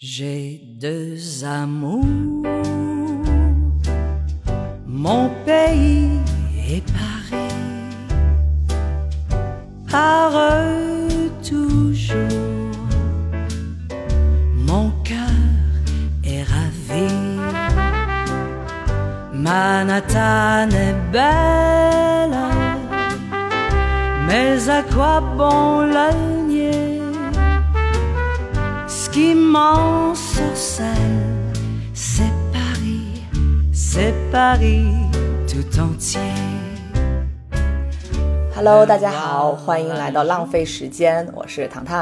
J'ai deux amours, mon pays est Paris, par eux toujours, mon cœur est ravi. Manhattan est belle, mais à quoi bon la? Ce qui m'en sorcelle, c'est Paris, c'est Paris tout entier. Hello，大家好，欢迎来到浪费时间，我是糖糖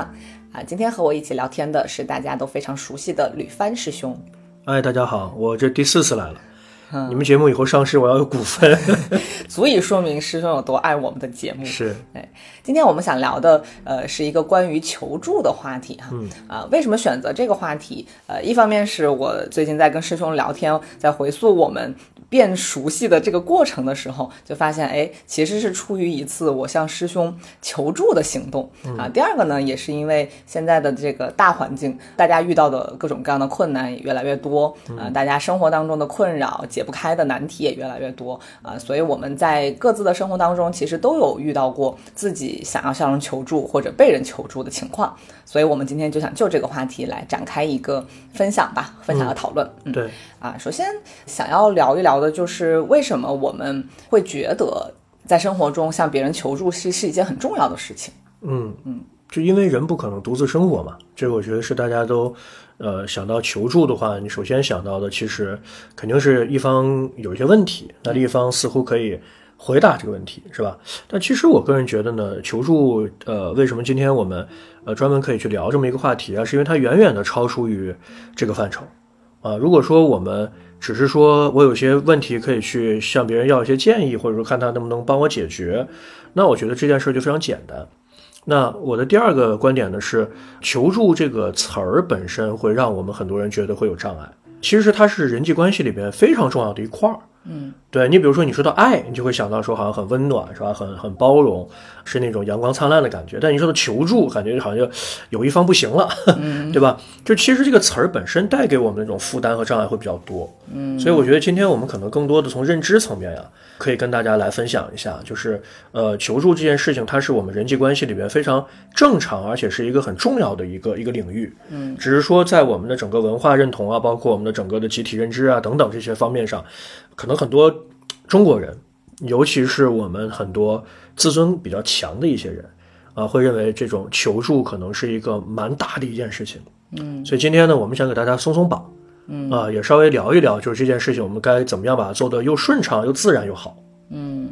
啊。今天和我一起聊天的是大家都非常熟悉的吕帆师兄。哎，大家好，我这第四次来了。你们节目以后上市，我要有股份，足以说明师兄有多爱我们的节目。是，哎，今天我们想聊的，呃，是一个关于求助的话题哈。嗯啊，为什么选择这个话题？呃，一方面是我最近在跟师兄聊天，在回溯我们变熟悉的这个过程的时候，就发现，哎，其实是出于一次我向师兄求助的行动啊。第二个呢，也是因为现在的这个大环境，大家遇到的各种各样的困难也越来越多啊，大家生活当中的困扰、解不开的难题也越来越多啊，所以我们在各自的生活当中，其实都有遇到过自己想要向人求助或者被人求助的情况，所以我们今天就想就这个话题来展开一个分享吧，分享和讨论。嗯对，啊，首先想要聊一聊的就是为什么我们会觉得在生活中向别人求助是是一件很重要的事情。嗯嗯，就因为人不可能独自生活嘛，这个我觉得是大家都，呃，想到求助的话，你首先想到的其实肯定是一方有一些问题，那另一方似乎可以回答这个问题，是吧？但其实我个人觉得呢，求助，呃，为什么今天我们呃专门可以去聊这么一个话题啊？是因为它远远的超出于这个范畴。啊，如果说我们只是说我有些问题可以去向别人要一些建议，或者说看他能不能帮我解决，那我觉得这件事就非常简单。那我的第二个观点呢是，求助这个词儿本身会让我们很多人觉得会有障碍，其实它是人际关系里边非常重要的一块儿。嗯，对你比如说你说到爱，你就会想到说好像很温暖是吧？很很包容，是那种阳光灿烂的感觉。但你说到求助，感觉好像就有一方不行了，对吧？就其实这个词儿本身带给我们那种负担和障碍会比较多。嗯，所以我觉得今天我们可能更多的从认知层面呀，可以跟大家来分享一下，就是呃，求助这件事情，它是我们人际关系里边非常正常，而且是一个很重要的一个一个领域。嗯，只是说在我们的整个文化认同啊，包括我们的整个的集体认知啊等等这些方面上，可能很多中国人，尤其是我们很多自尊比较强的一些人啊，会认为这种求助可能是一个蛮大的一件事情。嗯，所以今天呢，我们想给大家松松绑。嗯啊，也稍微聊一聊，就是这件事情，我们该怎么样把它做得又顺畅又自然又好。嗯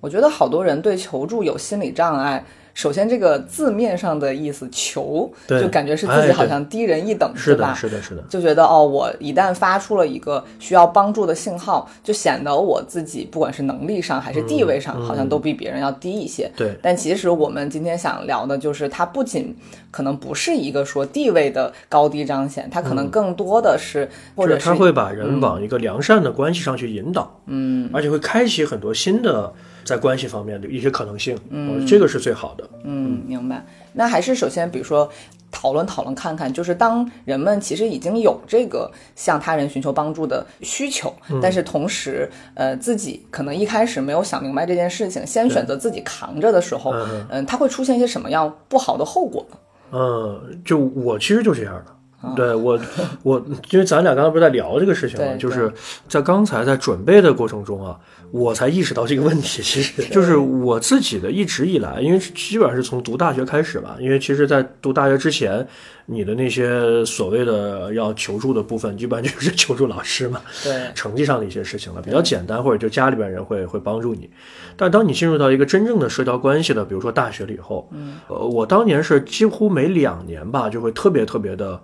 我觉得好多人对求助有心理障碍。首先，这个字面上的意思“求”，对就感觉是自己好像低人一等，是吧？的，是的，是的，就觉得哦，我一旦发出了一个需要帮助的信号，就显得我自己不管是能力上还是地位上，好像都比别人要低一些。嗯对但其实我们今天想聊的就是，它不仅可能不是一个说地位的高低彰显，它可能更多的是、或者是就是他会把人往一个良善的关系上去引导，嗯，而且会开启很多新的在关系方面的一些可能性。嗯，这个是最好的。嗯，明白。那还是首先，比如说讨论讨论看看，就是当人们其实已经有这个向他人寻求帮助的需求，但是同时，呃，自己可能一开始没有想明白这件事情，先选择自己扛着的时候，嗯嗯、它会出现一些什么样不好的后果呢？嗯，就我其实就这样的。对我，我因为咱俩刚才不是在聊这个事情嘛，就是在刚才在准备的过程中啊，我才意识到这个问题。其实就是我自己的一直以来，因为基本上是从读大学开始吧，因为其实，在读大学之前，你的那些所谓的要求助的部分，基本上就是求助老师嘛，对，成绩上的一些事情了，比较简单，或者就家里边人会会帮助你。但当你进入到一个真正的社交关系的，比如说大学了以后，嗯，呃，我当年是几乎每两年吧，就会特别特别的，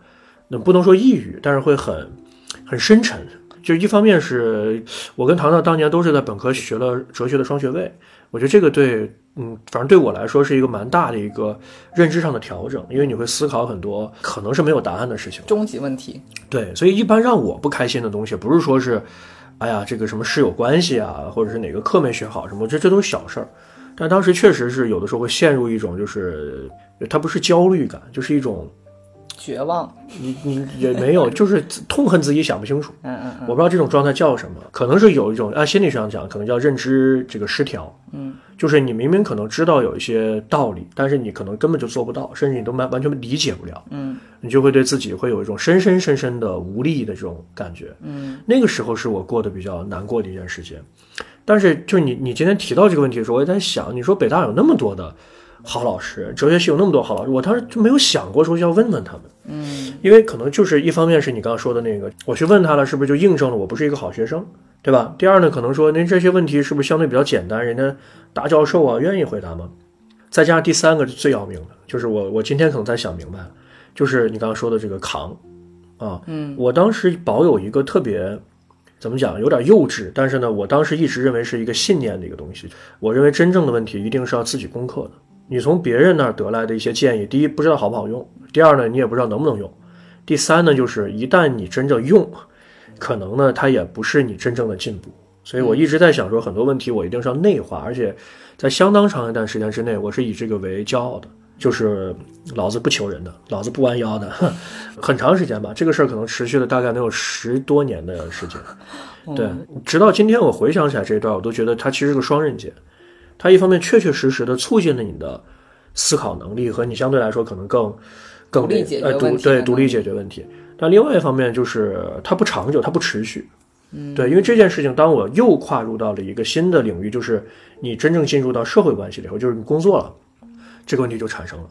那不能说抑郁，但是会很很深沉。就一方面是我跟糖糖当年都是在本科学了哲学的双学位，我觉得这个对，嗯，反正对我来说是一个蛮大的一个认知上的调整，因为你会思考很多可能是没有答案的事情。终极问题，对，所以一般让我不开心的东西，不是说是，哎呀，这个什么室友关系啊，或者是哪个课没学好什么，这这都是小事儿。但当时确实是有的时候会陷入一种，就是它不是焦虑感，就是一种绝望。你你也没有，就是痛恨自己想不清楚。嗯嗯嗯，我不知道这种状态叫什么，可能是有一种按心理上讲，可能叫认知这个失调。嗯，就是你明明可能知道有一些道理，但是你可能根本就做不到，甚至你都完完全理解不了。嗯，你就会对自己会有一种深深深深的无力的这种感觉。嗯，那个时候是我过得比较难过的一段时间。但是就是你你今天提到这个问题的时候，我也在想，你说北大有那么多的好老师，哲学系有那么多好老师，我当时就没有想过说要问问他们。嗯，因为可能就是一方面是你刚刚说的那个，我去问他了，是不是就印证了我不是一个好学生，对吧？第二呢，可能说您这些问题是不是相对比较简单，人家大教授啊愿意回答吗？再加上第三个是最要命的，就是我我今天可能才想明白了，就是你刚刚说的这个扛啊，嗯，我当时保有一个特别怎么讲，有点幼稚，但是呢，我当时一直认为是一个信念的一个东西。我认为真正的问题一定是要自己攻克的。你从别人那儿得来的一些建议，第一不知道好不好用，第二呢，你也不知道能不能用，第三呢，就是一旦你真正用，可能呢，它也不是你真正的进步。所以我一直在想说，很多问题我一定是要内化，而且在相当长一段时间之内，我是以这个为骄傲的，就是老子不求人的，老子不弯腰的，很长时间吧。这个事儿可能持续了大概能有十多年的时间。对，直到今天我回想起来这一段，我都觉得它其实是个双刃剑。它一方面确确实实的促进了你的思考能力和你相对来说可能更更独立解决呃独对独立解决问题。但另外一方面就是它不长久，它不持续。嗯，对，因为这件事情，当我又跨入到了一个新的领域，就是你真正进入到社会关系里头，就是你工作了，这个问题就产生了。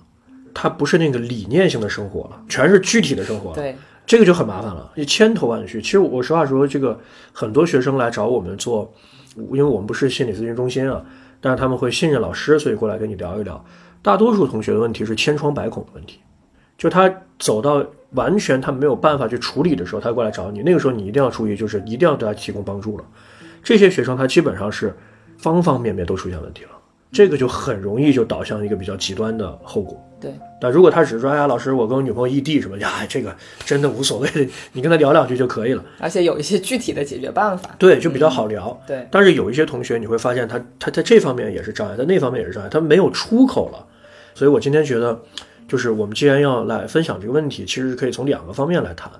它不是那个理念性的生活了，全是具体的生活了。对，这个就很麻烦了，你千头万绪。其实我实话说，这个很多学生来找我们做，因为我们不是心理咨询中心啊，让他们会信任老师，所以过来跟你聊一聊。大多数同学的问题是千疮百孔的问题，就他走到完全他没有办法去处理的时候，他过来找你，那个时候你一定要注意，就是一定要对他提供帮助了。这些学生他基本上是方方面面都出现问题了，这个就很容易就导向一个比较极端的后果。对，但如果他只是说，哎呀，老师，我跟我女朋友异地什么呀，这个真的无所谓的，你跟他聊两句就可以了。而且有一些具体的解决办法。对，就比较好聊。对，但是有一些同学你会发现他他在这方面也是障碍，在那方面也是障碍，他没有出口了。所以我今天觉得，就是我们既然要来分享这个问题，其实可以从两个方面来谈。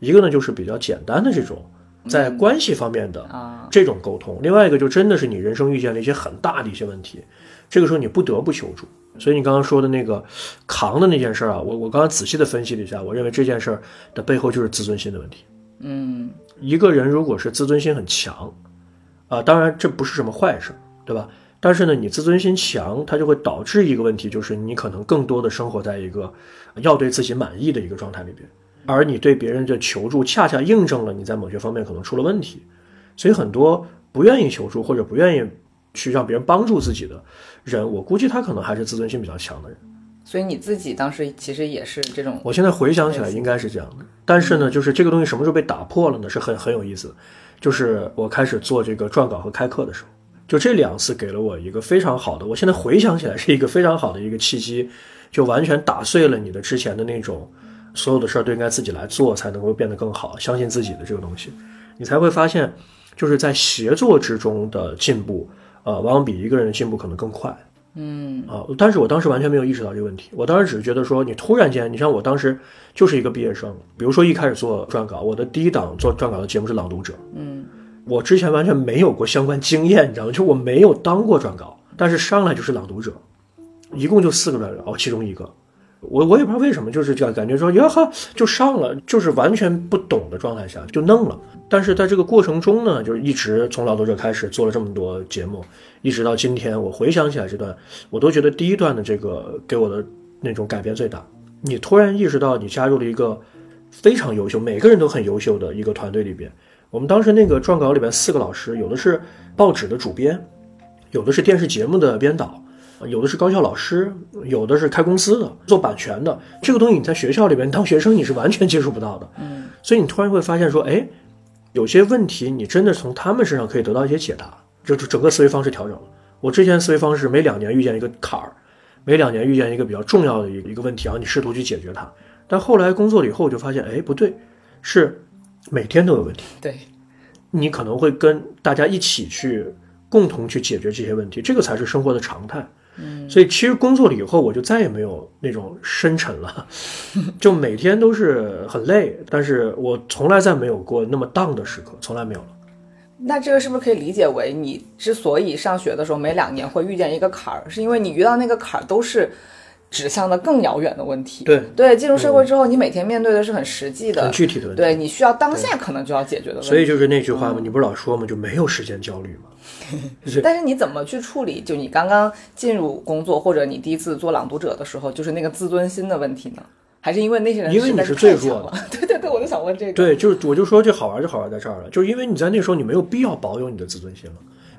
一个呢就是比较简单的这种在关系方面的啊，这种沟通，另外一个就真的是你人生遇见了一些很大的一些问题，这个时候你不得不求助。所以你刚刚说的那个扛的那件事儿啊，我我刚刚仔细的分析了一下，我认为这件事儿的背后就是自尊心的问题。嗯，一个人如果是自尊心很强，啊，当然这不是什么坏事，对吧？但是呢，你自尊心强，它就会导致一个问题，就是你可能更多的生活在一个要对自己满意的一个状态里边，而你对别人的求助，恰恰印证了你在某些方面可能出了问题。所以很多不愿意求助或者不愿意去让别人帮助自己的人，我估计他可能还是自尊心比较强的人。所以你自己当时其实也是这种，我现在回想起来应该是这样的，但是呢，就是这个东西什么时候被打破了呢？是很很有意思，就是我开始做这个撰稿和开课的时候，就这两次给了我一个非常好的，我现在回想起来是一个非常好的一个契机，就完全打碎了你的之前的那种所有的事儿都应该自己来做才能够变得更好，相信自己的这个东西，你才会发现，就是在协作之中的进步，呃，往往比一个人的进步可能更快。嗯啊，但是我当时完全没有意识到这个问题，我当时只是觉得说，你突然间，你像我当时就是一个毕业生，比如说一开始做撰稿，我的第一档做撰稿的节目是《朗读者》，嗯我之前完全没有过相关经验，你知道吗？就我没有当过撰稿，但是上来就是《朗读者》，一共就四个撰稿，哦，其中一个，我我也不知道为什么，就是这样感觉说，呀哈，就上了，就是完全不懂的状态下就弄了。但是在这个过程中呢，就是一直从《朗读者》开始做了这么多节目，一直到今天，我回想起来这段，我都觉得第一段的这个给我的那种改变最大。你突然意识到你加入了一个非常优秀，每个人都很优秀的一个团队里边。我们当时那个撰稿里边四个老师，有的是报纸的主编，有的是电视节目的编导，有的是高校老师，有的是开公司的做版权的。这个东西你在学校里边当学生你是完全接触不到的。嗯，所以你突然会发现说，哎，有些问题你真的从他们身上可以得到一些解答，就就整个思维方式调整了。我之前思维方式每两年遇见一个坎儿，每两年遇见一个比较重要的一个一个问题，然后你试图去解决它。但后来工作了以后，我就发现，哎，不对，是每天都有问题。对，你可能会跟大家一起去共同去解决这些问题，这个才是生活的常态。嗯，所以其实工作了以后，我就再也没有那种深沉了，就每天都是很累，但是我从来再没有过那么荡的时刻，从来没有了。那这个是不是可以理解为，你之所以上学的时候每两年会遇见一个坎儿，是因为你遇到那个坎儿都是指向的更遥远的问题？对对，进入社会之后，你每天面对的是很实际的、很具体的问题。对你需要当下可能就要解决的问题。所以就是那句话嘛，你不是老说嘛，就没有时间焦虑嘛。但是你怎么去处理？就你刚刚进入工作，或者你第一次做朗读者的时候，就是那个自尊心的问题呢？还是因为那些人因为你是最弱的？对对对，我就想问这个。对，就是我就说这好玩就好玩在这儿了，就是因为你在那时候你没有必要保有你的自尊心了。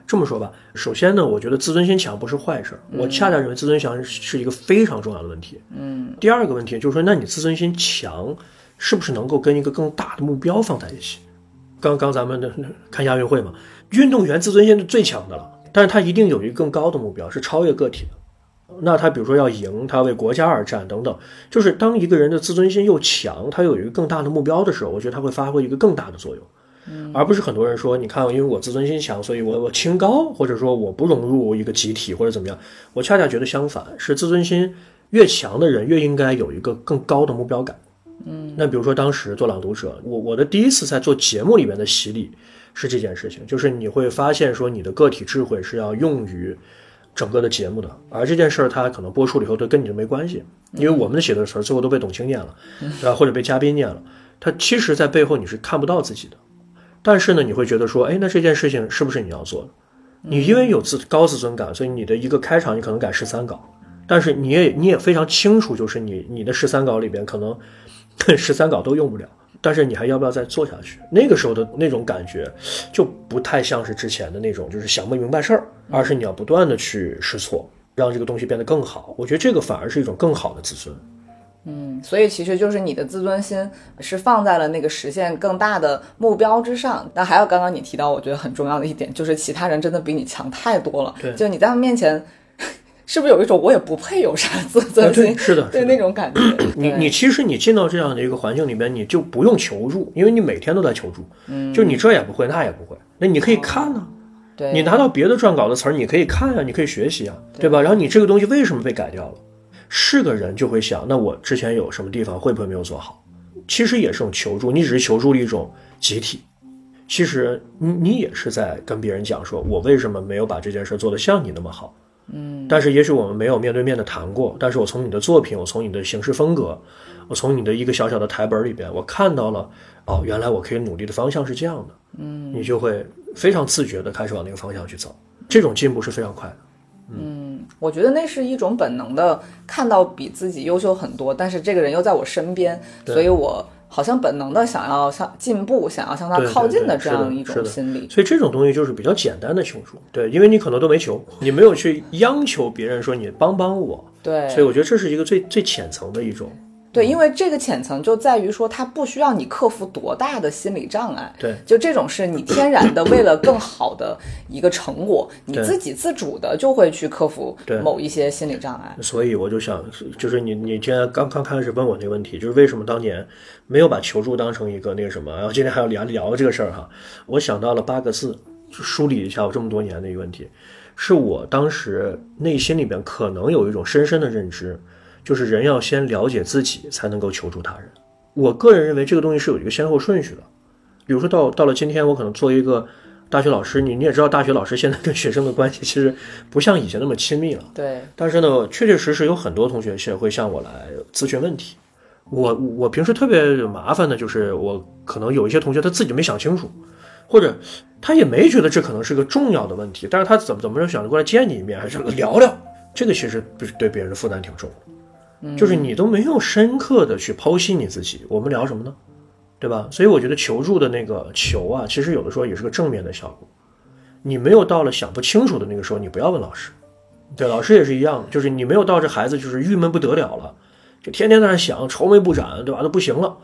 这么说吧，首先呢，我觉得自尊心强不是坏事儿，我恰恰认为自尊强是一个非常重要的问题。嗯。第二个问题就是说，那你自尊心强，是不是能够跟一个更大的目标放在一起？刚刚咱们的看亚运会嘛，运动员自尊心是最强的了，但是他一定有一个更高的目标，是超越个体的。那他比如说要赢，他为国家而战等等，就是当一个人的自尊心又强，他有一个更大的目标的时候，我觉得他会发挥一个更大的作用，而不是很多人说，你看，因为我自尊心强，所以我我清高，或者说我不融入一个集体或者怎么样，我恰恰觉得相反，是自尊心越强的人越应该有一个更高的目标感。嗯，那比如说当时做朗读者，我我的第一次在做节目里面的洗礼是这件事情，就是你会发现说你的个体智慧是要用于。整个的节目的，而这件事儿它可能播出了以后都跟你就没关系，因为我们写的词儿最后都被董卿念了，对吧？或者被嘉宾念了，它其实，在背后你是看不到自己的，但是呢，你会觉得说，哎，那这件事情是不是你要做的？你因为有自高自尊感，所以你的一个开场你可能改十三稿，但是你也你也非常清楚，就是你你的十三稿里边可能 十三稿都用不了。但是你还要不要再做下去？那个时候的那种感觉，就不太像是之前的那种，就是想不明白事儿，而是你要不断的去试错，让这个东西变得更好。我觉得这个反而是一种更好的自尊。嗯，所以其实就是你的自尊心是放在了那个实现更大的目标之上。那还有刚刚你提到，我觉得很重要的一点，就是其他人真的比你强太多了。对，就你在他们面前。是不是有一种我也不配有啥自尊心？是的，对那种感觉。你你其实你进到这样的一个环境里面，你就不用求助，因为你每天都在求助。嗯，就你这也不会，那也不会，那你可以看呢。对，你拿到别的撰稿的词儿，你可以看啊，你可以学习啊，对吧？然后你这个东西为什么被改掉了？是个人就会想，那我之前有什么地方会不会没有做好？其实也是种求助，你只是求助了一种集体。其实你你也是在跟别人讲，说我为什么没有把这件事做得像你那么好。嗯，但是也许我们没有面对面的谈过，但是我从你的作品，我从你的行事风格，我从你的一个小小的台本里边，我看到了，哦，原来我可以努力的方向是这样的，嗯，你就会非常自觉的开始往那个方向去走，这种进步是非常快的。嗯，我觉得那是一种本能的，看到比自己优秀很多，但是这个人又在我身边，所以我。好像本能的想要向进步，想要向他靠近的这样一种心理，所以这种东西就是比较简单的求助，对，因为你可能都没求，你没有去央求别人说你帮帮我，对，所以我觉得这是一个最最浅层的一种。对，因为这个浅层就在于说，它不需要你克服多大的心理障碍。对，就这种是你天然的，为了更好的一个成果，你自己自主的就会去克服某一些心理障碍。所以我就想，就是你你今天刚刚开始问我那个问题，就是为什么当年没有把求助当成一个那个什么？然后今天还要聊聊这个事儿哈，我想到了八个字，梳理一下我这么多年的一个问题，是我当时内心里边可能有一种深深的认知。就是人要先了解自己，才能够求助他人。我个人认为这个东西是有一个先后顺序的。比如说到到了今天，我可能作为一个大学老师，你你也知道，大学老师现在跟学生的关系其实不像以前那么亲密了。对。但是呢，确确实实有很多同学是会向我来咨询问题。我我平时特别麻烦的就是，我可能有一些同学他自己没想清楚，或者他也没觉得这可能是个重要的问题，但是他怎么怎么着想着过来见你一面，还是聊聊，这个其实不是对别人的负担挺重。就是你都没有深刻的去剖析你自己，我们聊什么呢？对吧？所以我觉得求助的那个求啊，其实有的时候也是个正面的效果。你没有到了想不清楚的那个时候，你不要问老师。对，老师也是一样，就是你没有到这孩子就是郁闷不得了了，就天天在那想，愁眉不展，对吧？都不行了。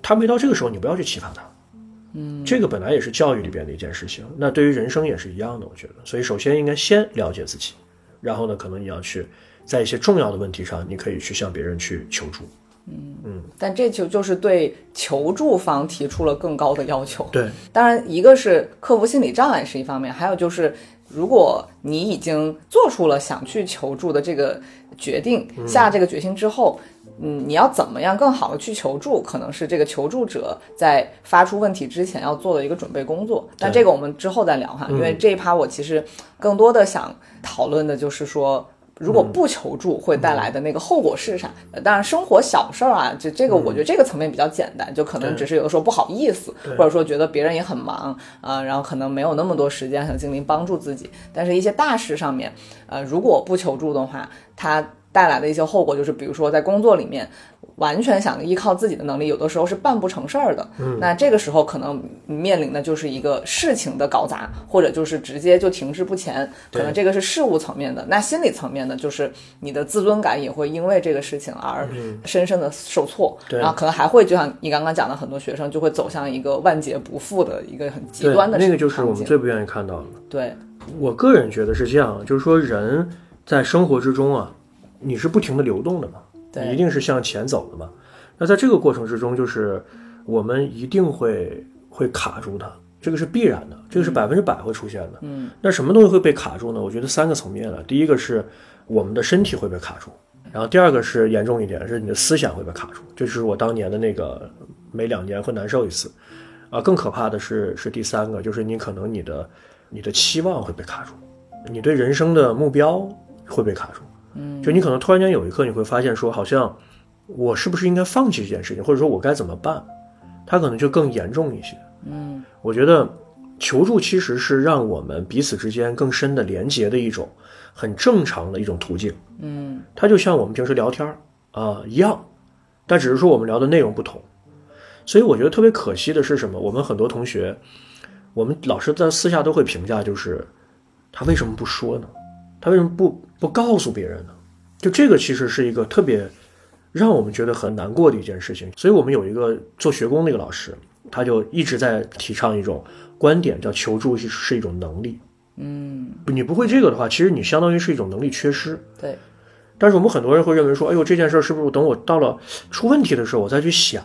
他没到这个时候，你不要去启发他。嗯，这个本来也是教育里边的一件事情，那对于人生也是一样的，我觉得。所以首先应该先了解自己，然后呢，可能你要去。在一些重要的问题上，你可以去向别人去求助。嗯嗯，但这就就是对求助方提出了更高的要求。对，当然一个是克服心理障碍是一方面，还有就是如果你已经做出了想去求助的这个决定，下这个决心之后，嗯，你要怎么样更好的去求助，可能是这个求助者在发出问题之前要做的一个准备工作。但这个我们之后再聊哈，因为这一趴我其实更多的想讨论的就是说。如果不求助会带来的那个后果是啥？呃当然，生活小事儿啊，这这个我觉得这个层面比较简单，就可能只是有的时候不好意思，或者说觉得别人也很忙啊、然后可能没有那么多时间和精力帮助自己。但是，一些大事上面，呃，如果不求助的话，它带来的一些后果就是，比如说在工作里面，完全想依靠自己的能力，有的时候是办不成事儿的。嗯，那这个时候可能面临的就是一个事情的搞砸，或者就是直接就停滞不前。可能这个是事物层面的，那心理层面的，就是你的自尊感也会因为这个事情而深深的受挫。对然后可能还会就像你刚刚讲的，很多学生就会走向一个万劫不复的一个很极，端的那个就是我们最不愿意看到的。对我个人觉得是这样，就是说人在生活之中啊，你是不停的流动的嘛，对你一定是向前走的嘛。那在这个过程之中，就是我们一定会会卡住它，这个是必然的，这个是百分之百会出现的。嗯，那什么东西会被卡住呢？我觉得三个层面了。第一个是我们的身体会被卡住，然后第二个是严重一点，是你的思想会被卡住，这是我当年的那个每两年会难受一次。啊，更可怕的是是第三个，就是你可能你的你的期望会被卡住，你对人生的目标会被卡住。嗯，就你可能突然间有一刻你会发现说，好像我是不是应该放弃这件事情，或者说我该怎么办？它可能就更严重一些。嗯，我觉得求助其实是让我们彼此之间更深的连接的一种很正常的一种途径。嗯它就像我们平时聊天儿啊一样，但只是说我们聊的内容不同。所以我觉得特别可惜的是什么？我们很多同学，我们老师在私下都会评价，就是他为什么不说呢？他为什么不不告诉别人呢？就这个其实是一个特别让我们觉得很难过的一件事情。所以我们有一个做学工那个老师，他就一直在提倡一种观点，叫求助是是一种能力。嗯，你不会这个的话，其实你相当于是一种能力缺失。对，但是我们很多人会认为说，哎呦，这件事儿是不是等我到了出问题的时候我再去想？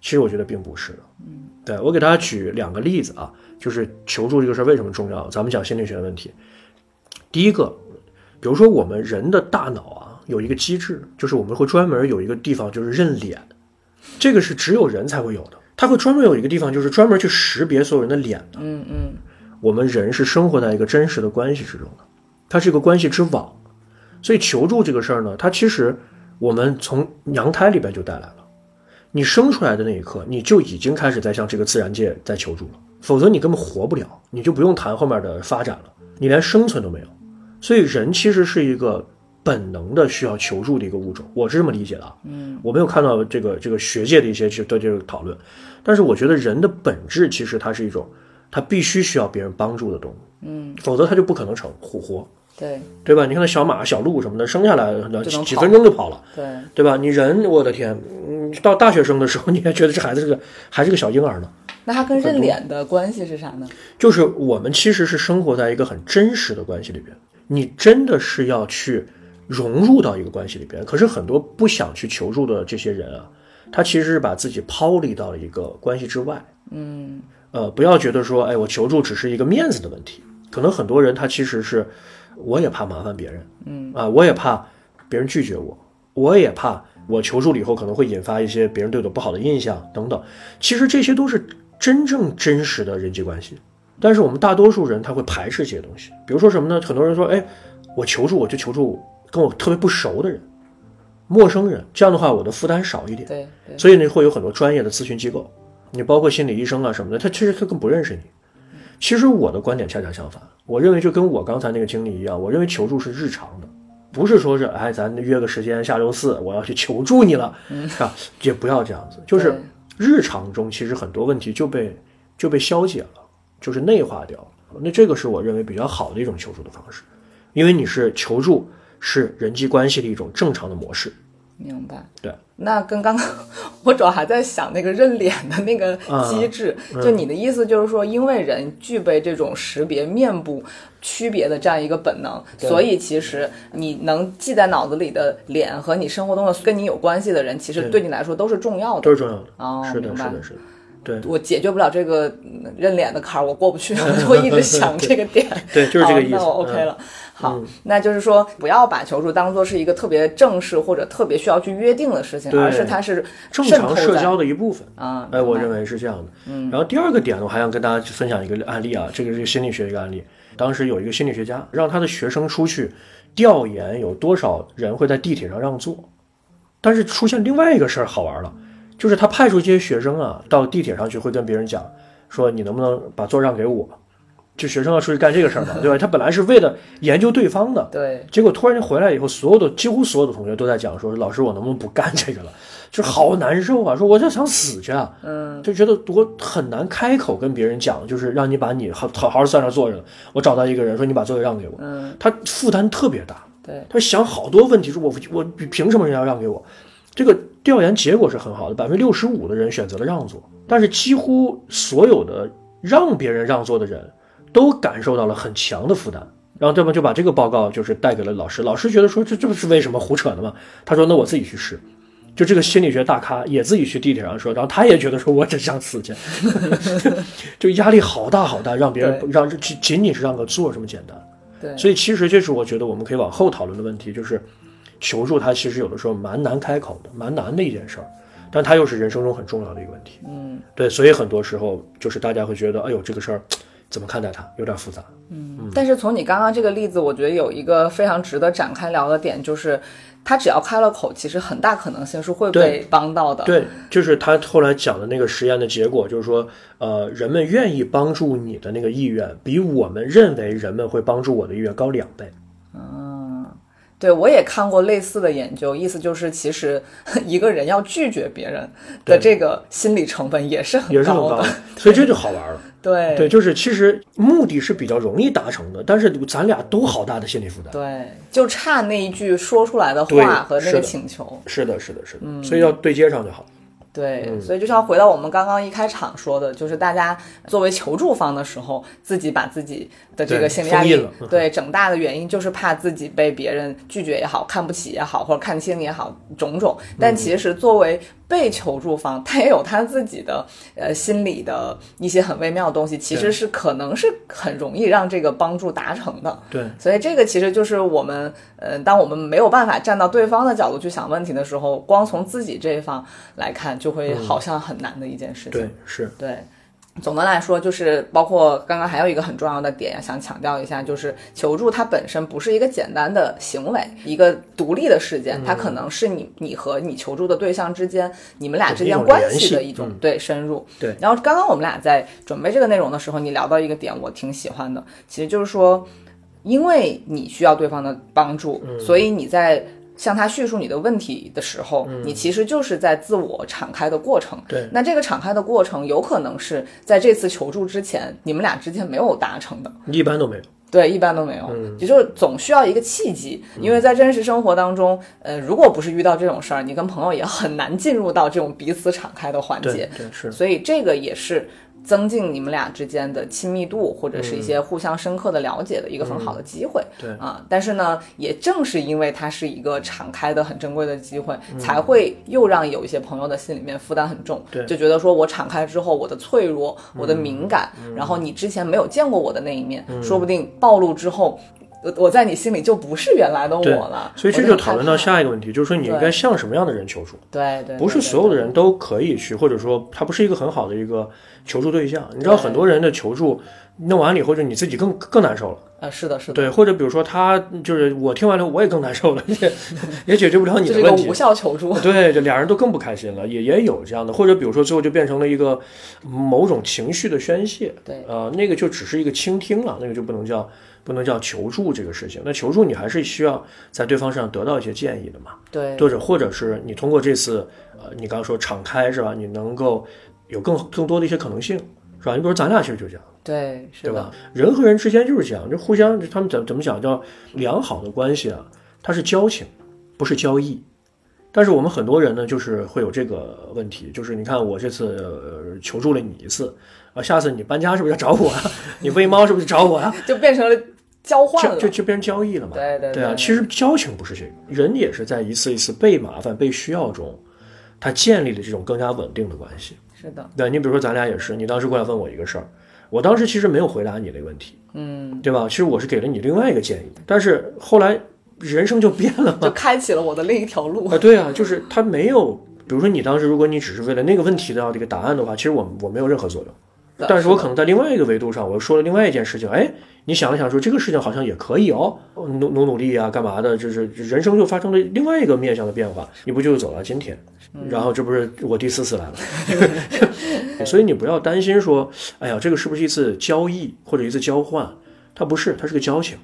其实我觉得并不是的。嗯，对我给大家举两个例子啊，就是求助这个事儿为什么重要？咱们讲心理学的问题。第一个，比如说我们人的大脑啊有一个机制，就是我们会专门有一个地方就是认脸，这个是只有人才会有的。它会专门有一个地方，就是专门去识别所有人的脸的。嗯嗯我们人是生活在一个真实的关系之中的，它是一个关系之网，所以求助这个事儿呢，它其实我们从娘胎里边就带来了。你生出来的那一刻，你就已经开始在向这个自然界在求助了，否则你根本活不了，你就不用谈后面的发展了，你连生存都没有。所以人其实是一个本能的需要求助的一个物种，我是这么理解的啊。嗯，我没有看到这个这个学界的一些去对这个讨论，但是我觉得人的本质其实它是一种，它必须需要别人帮助的动物，嗯，否则它就不可能成活活，对对吧？你看那小马、小鹿什么的，生下来几几分钟就跑了，对对吧？你人，我的天，嗯，到大学生的时候，你还觉得这孩子是个还是个小婴儿呢？那它跟认脸的关系是啥呢？就是我们其实是生活在一个很真实的关系里边，你真的是要去融入到一个关系里边。可是很多不想去求助的这些人啊，他其实是把自己抛离到了一个关系之外。嗯呃，不要觉得说，哎，我求助只是一个面子的问题。可能很多人他其实是，我也怕麻烦别人，嗯啊，我也怕别人拒绝我，我也怕我求助了以后可能会引发一些别人对我不好的印象等等。其实这些都是真正真实的人际关系，但是我们大多数人他会排斥这些东西。比如说什么呢？很多人说，哎，我求助我就求助跟我特别不熟的人，陌生人，这样的话我的负担少一点。对对所以呢，会有很多专业的咨询机构，你包括心理医生啊什么的，他其实他更不认识你。其实我的观点恰恰相反，我认为就跟我刚才那个经历一样，我认为求助是日常的，不是说是哎咱约个时间下周四我要去求助你了，是吧？也不要这样子，就是日常中其实很多问题就被就被消解了，就是内化掉了。那这个是我认为比较好的一种求助的方式，因为你是求助是人际关系的一种正常的模式。明白。对，那跟刚刚 我主要还在想那个认脸的那个机制，就你的意思就是说，因为人具备这种识别面部区别的这样一个本能，所以其实你能记在脑子里的脸和你生活中的跟你有关系的人，其实对对你来说都是重要的。都是重要的。哦是的，是的，是的。对我解决不了这个嗯认脸的坎儿，我过不去，我就会一直想这个点。对，就是这个意思。好那我 OK 嗯了。好，那就是说，不要把求助当做是一个特别正式或者特别需要去约定的事情，而是它是正常社交的一部分。啊。哎，我认为是这样的。嗯，然后第二个点呢，我还想跟大家分享一个案例啊，这个是心理学一个案例。当时有一个心理学家让他的学生出去调研有多少人会在地铁上让座，但是出现另外一个事儿好玩了，就是他派出这些学生啊到地铁上去，会跟别人讲说你能不能把座让给我？就学生要出去干这个事儿嘛，对吧？他本来是为了研究对方的，对，结果突然间回来以后，所有的几乎所有的同学都在讲说，老师我能不能不干这个了？就是好难受啊，说我就想死去啊，嗯，就觉得我很难开口跟别人讲，就是让你把你好好好在那儿坐着，我找到一个人说你把座位让给我，嗯，他负担特别大，对，他想好多问题，说我我凭什么人家要让给我？这个调研结果是很好的，百分之六十五的人选择了让座，但是几乎所有的让别人让座的人都感受到了很强的负担。然后对方就把这个报告就是带给了老师，老师觉得说这这不是为什么胡扯呢吗？他说那我自己去试。就这个心理学大咖也自己去地铁上说，然后他也觉得说我只想死去，就压力好大好大，让别人对让仅仅仅是让个座这么简单。对，所以其实这是我觉得我们可以往后讨论的问题，就是求助他其实有的时候蛮难开口的，蛮难的一件事儿，但他又是人生中很重要的一个问题。嗯，对，所以很多时候就是大家会觉得，哎呦这个事儿怎么看待它，有点复杂。嗯但是从你刚刚这个例子，我觉得有一个非常值得展开聊的点，就是他只要开了口，其实很大可能性是会被帮到的。对，就是他后来讲的那个实验的结果，就是说，呃，人们愿意帮助你的那个意愿，比我们认为人们会帮助我的意愿高两倍。对，我也看过类似的研究，意思就是其实 一个人要拒绝别人的这个心理成本也是很也是很高的。，所以这就好玩了。对对，就是其实目的是比较容易达成的，但是咱俩都好大的心理负担。对，就差那一句说出来的话和那个请求。是的，是的，是的，所以要对接上就好。对，嗯所以就像回到我们刚刚一开场说的，就是大家作为求助方的时候，自己把自己的这个心理压力对整大的原因就是怕自己被别人拒绝也好，看不起也好，或者看清也好，种种。嗯但其实作为被求助方，他也有他自己的呃心理的一些很微妙的东西，其实是可能是很容易让这个帮助达成的。对，所以这个其实就是我们，呃，当我们没有办法站到对方的角度去想问题的时候，光从自己这一方来看，就会好像很难的一件事情。对，是，对总的来说，就是包括刚刚还有一个很重要的点，想强调一下，就是求助它本身不是一个简单的行为，一个独立的事件，它可能是你你和你求助的对象之间，你们俩之间关系的一种嗯对深入。对然后刚刚我们俩在准备这个内容的时候，你聊到一个点，我挺喜欢的，其实就是说，因为你需要对方的帮助，所以你在。向他叙述你的问题的时候，你其实就是在自我敞开的过程。对那这个敞开的过程，有可能是在这次求助之前，你们俩之间没有达成的。一般都没有。对，一般都没有，也就是总需要一个契机，因为在真实生活当中，呃，如果不是遇到这种事儿，你跟朋友也很难进入到这种彼此敞开的环对节，对是，所以这个也是增进你们俩之间的亲密度，或者是一些互相深刻的了解的一个很好的机会。对。啊，但是呢，也正是因为它是一个敞开的、很珍贵的机会，才会又让有一些朋友的心里面负担很重，对。就觉得说我敞开之后，我的脆弱、我的敏感，然后你之前没有见过我的那一面，说不定暴露之后。我我在你心里就不是原来的我了，所以这就讨论到下一个问题，就是说你应该向什么样的人求助？对对，不是所有的人都可以去，或者说他不是一个很好的一个求助对象。你知道很多人的求助弄完了以后，就你自己更更难受了。啊，是的，是的，对，或者比如说他就是我听完了，我也更难受了，也 也解决不了你的问题无。效求助，对，就俩人都更不开心了，也也有这样的，或者比如说最后就变成了一个某种情绪的宣泄，对呃，那个就只是一个倾听了，那个就不能叫不能叫求助这个事情。那求助你还是需要在对方身上得到一些建议的嘛，对或者或者是你通过这次，呃，你刚刚说敞开是吧？你能够有更更多的一些可能性，是吧？你比如咱俩其实就这样。对，是对吧？人和人之间就是这样，就互相，他们怎怎么讲叫良好的关系啊？它是交情，不是交易。但是我们很多人呢，就是会有这个问题，就是你看我这次、呃、求助了你一次，啊，下次你搬家是不是要找我啊、你喂猫是不是找我啊、就变成了交换了，就就就变成交易了嘛？对对对啊，其实交情不是这个，人也是在一次一次被麻烦、被需要中，他建立了这种更加稳定的关系。是的，对你比如说咱俩也是，你当时过来问我一个事儿，我当时其实没有回答你那个问题，嗯，对吧？其实我是给了你另外一个建议，但是后来人生就变了嘛，就开启了我的另一条路。啊，对啊，就是他没有，比如说你当时如果你只是为了那个问题的要这个答案的话，其实我我没有任何作用。但是我可能在另外一个维度上，我说了另外一件事情，哎，你想了想，说这个事情好像也可以哦，努努努力啊，干嘛的，就是人生就发生了另外一个面向的变化，你不就走到今天？然后这不是我第四次来了，所以你不要担心说，哎呀，这个是不是一次交易或者一次交换？它不是，它是个交情。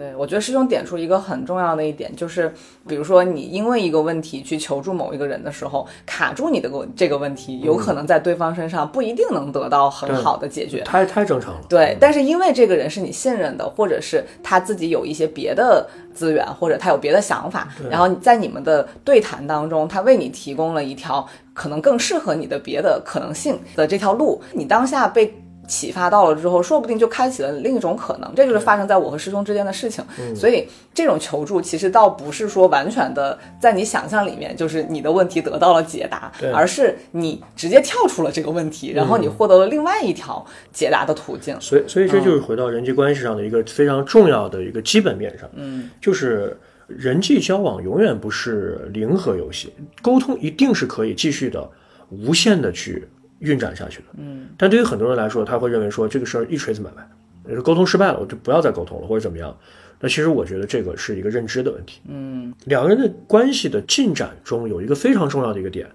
对，我觉得师兄点出一个很重要的一点，就是比如说你因为一个问题去求助某一个人的时候，卡住你的个这个问题，有可能在对方身上不一定能得到很好的解决。太太正常了。对，但是因为这个人是你信任的，或者是他自己有一些别的资源，或者他有别的想法，然后在你们的对谈当中，他为你提供了一条可能更适合你的别的可能性的这条路，你当下被。启发到了之后，说不定就开启了另一种可能。这就是发生在我和师兄之间的事情。所以这种求助其实倒不是说完全的在你想象里面，就是你的问题得到了解答，而是你直接跳出了这个问题，然后你获得了另外一条解答的途径。所以，所以这就是回到人际关系上的一个非常重要的一个基本面上。嗯，就是人际交往永远不是零和游戏，沟通一定是可以继续的、无限的去。运转下去的，嗯，但对于很多人来说，他会认为说这个事儿一锤子买卖，沟通失败了，我就不要再沟通了，或者怎么样。那其实我觉得这个是一个认知的问题，嗯，两个人的关系的进展中有一个非常重要的一个点，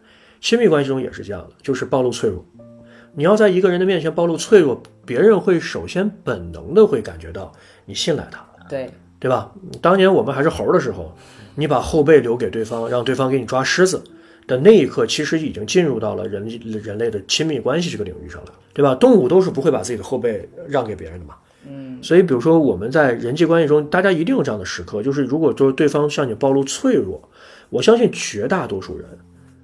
亲密关系中也是这样的，就是暴露脆弱。你要在一个人的面前暴露脆弱，别人会首先本能的会感觉到你信赖他，对对吧？当年我们还是猴的时候，你把后背留给对方，让对方给你抓狮子。的那一刻，其实已经进入到了人人类的亲密关系这个领域上了，对吧？动物都是不会把自己的后背让给别人的嘛。嗯，所以比如说我们在人际关系中，大家一定有这样的时刻，就是如果就是对方向你暴露脆弱，我相信绝大多数人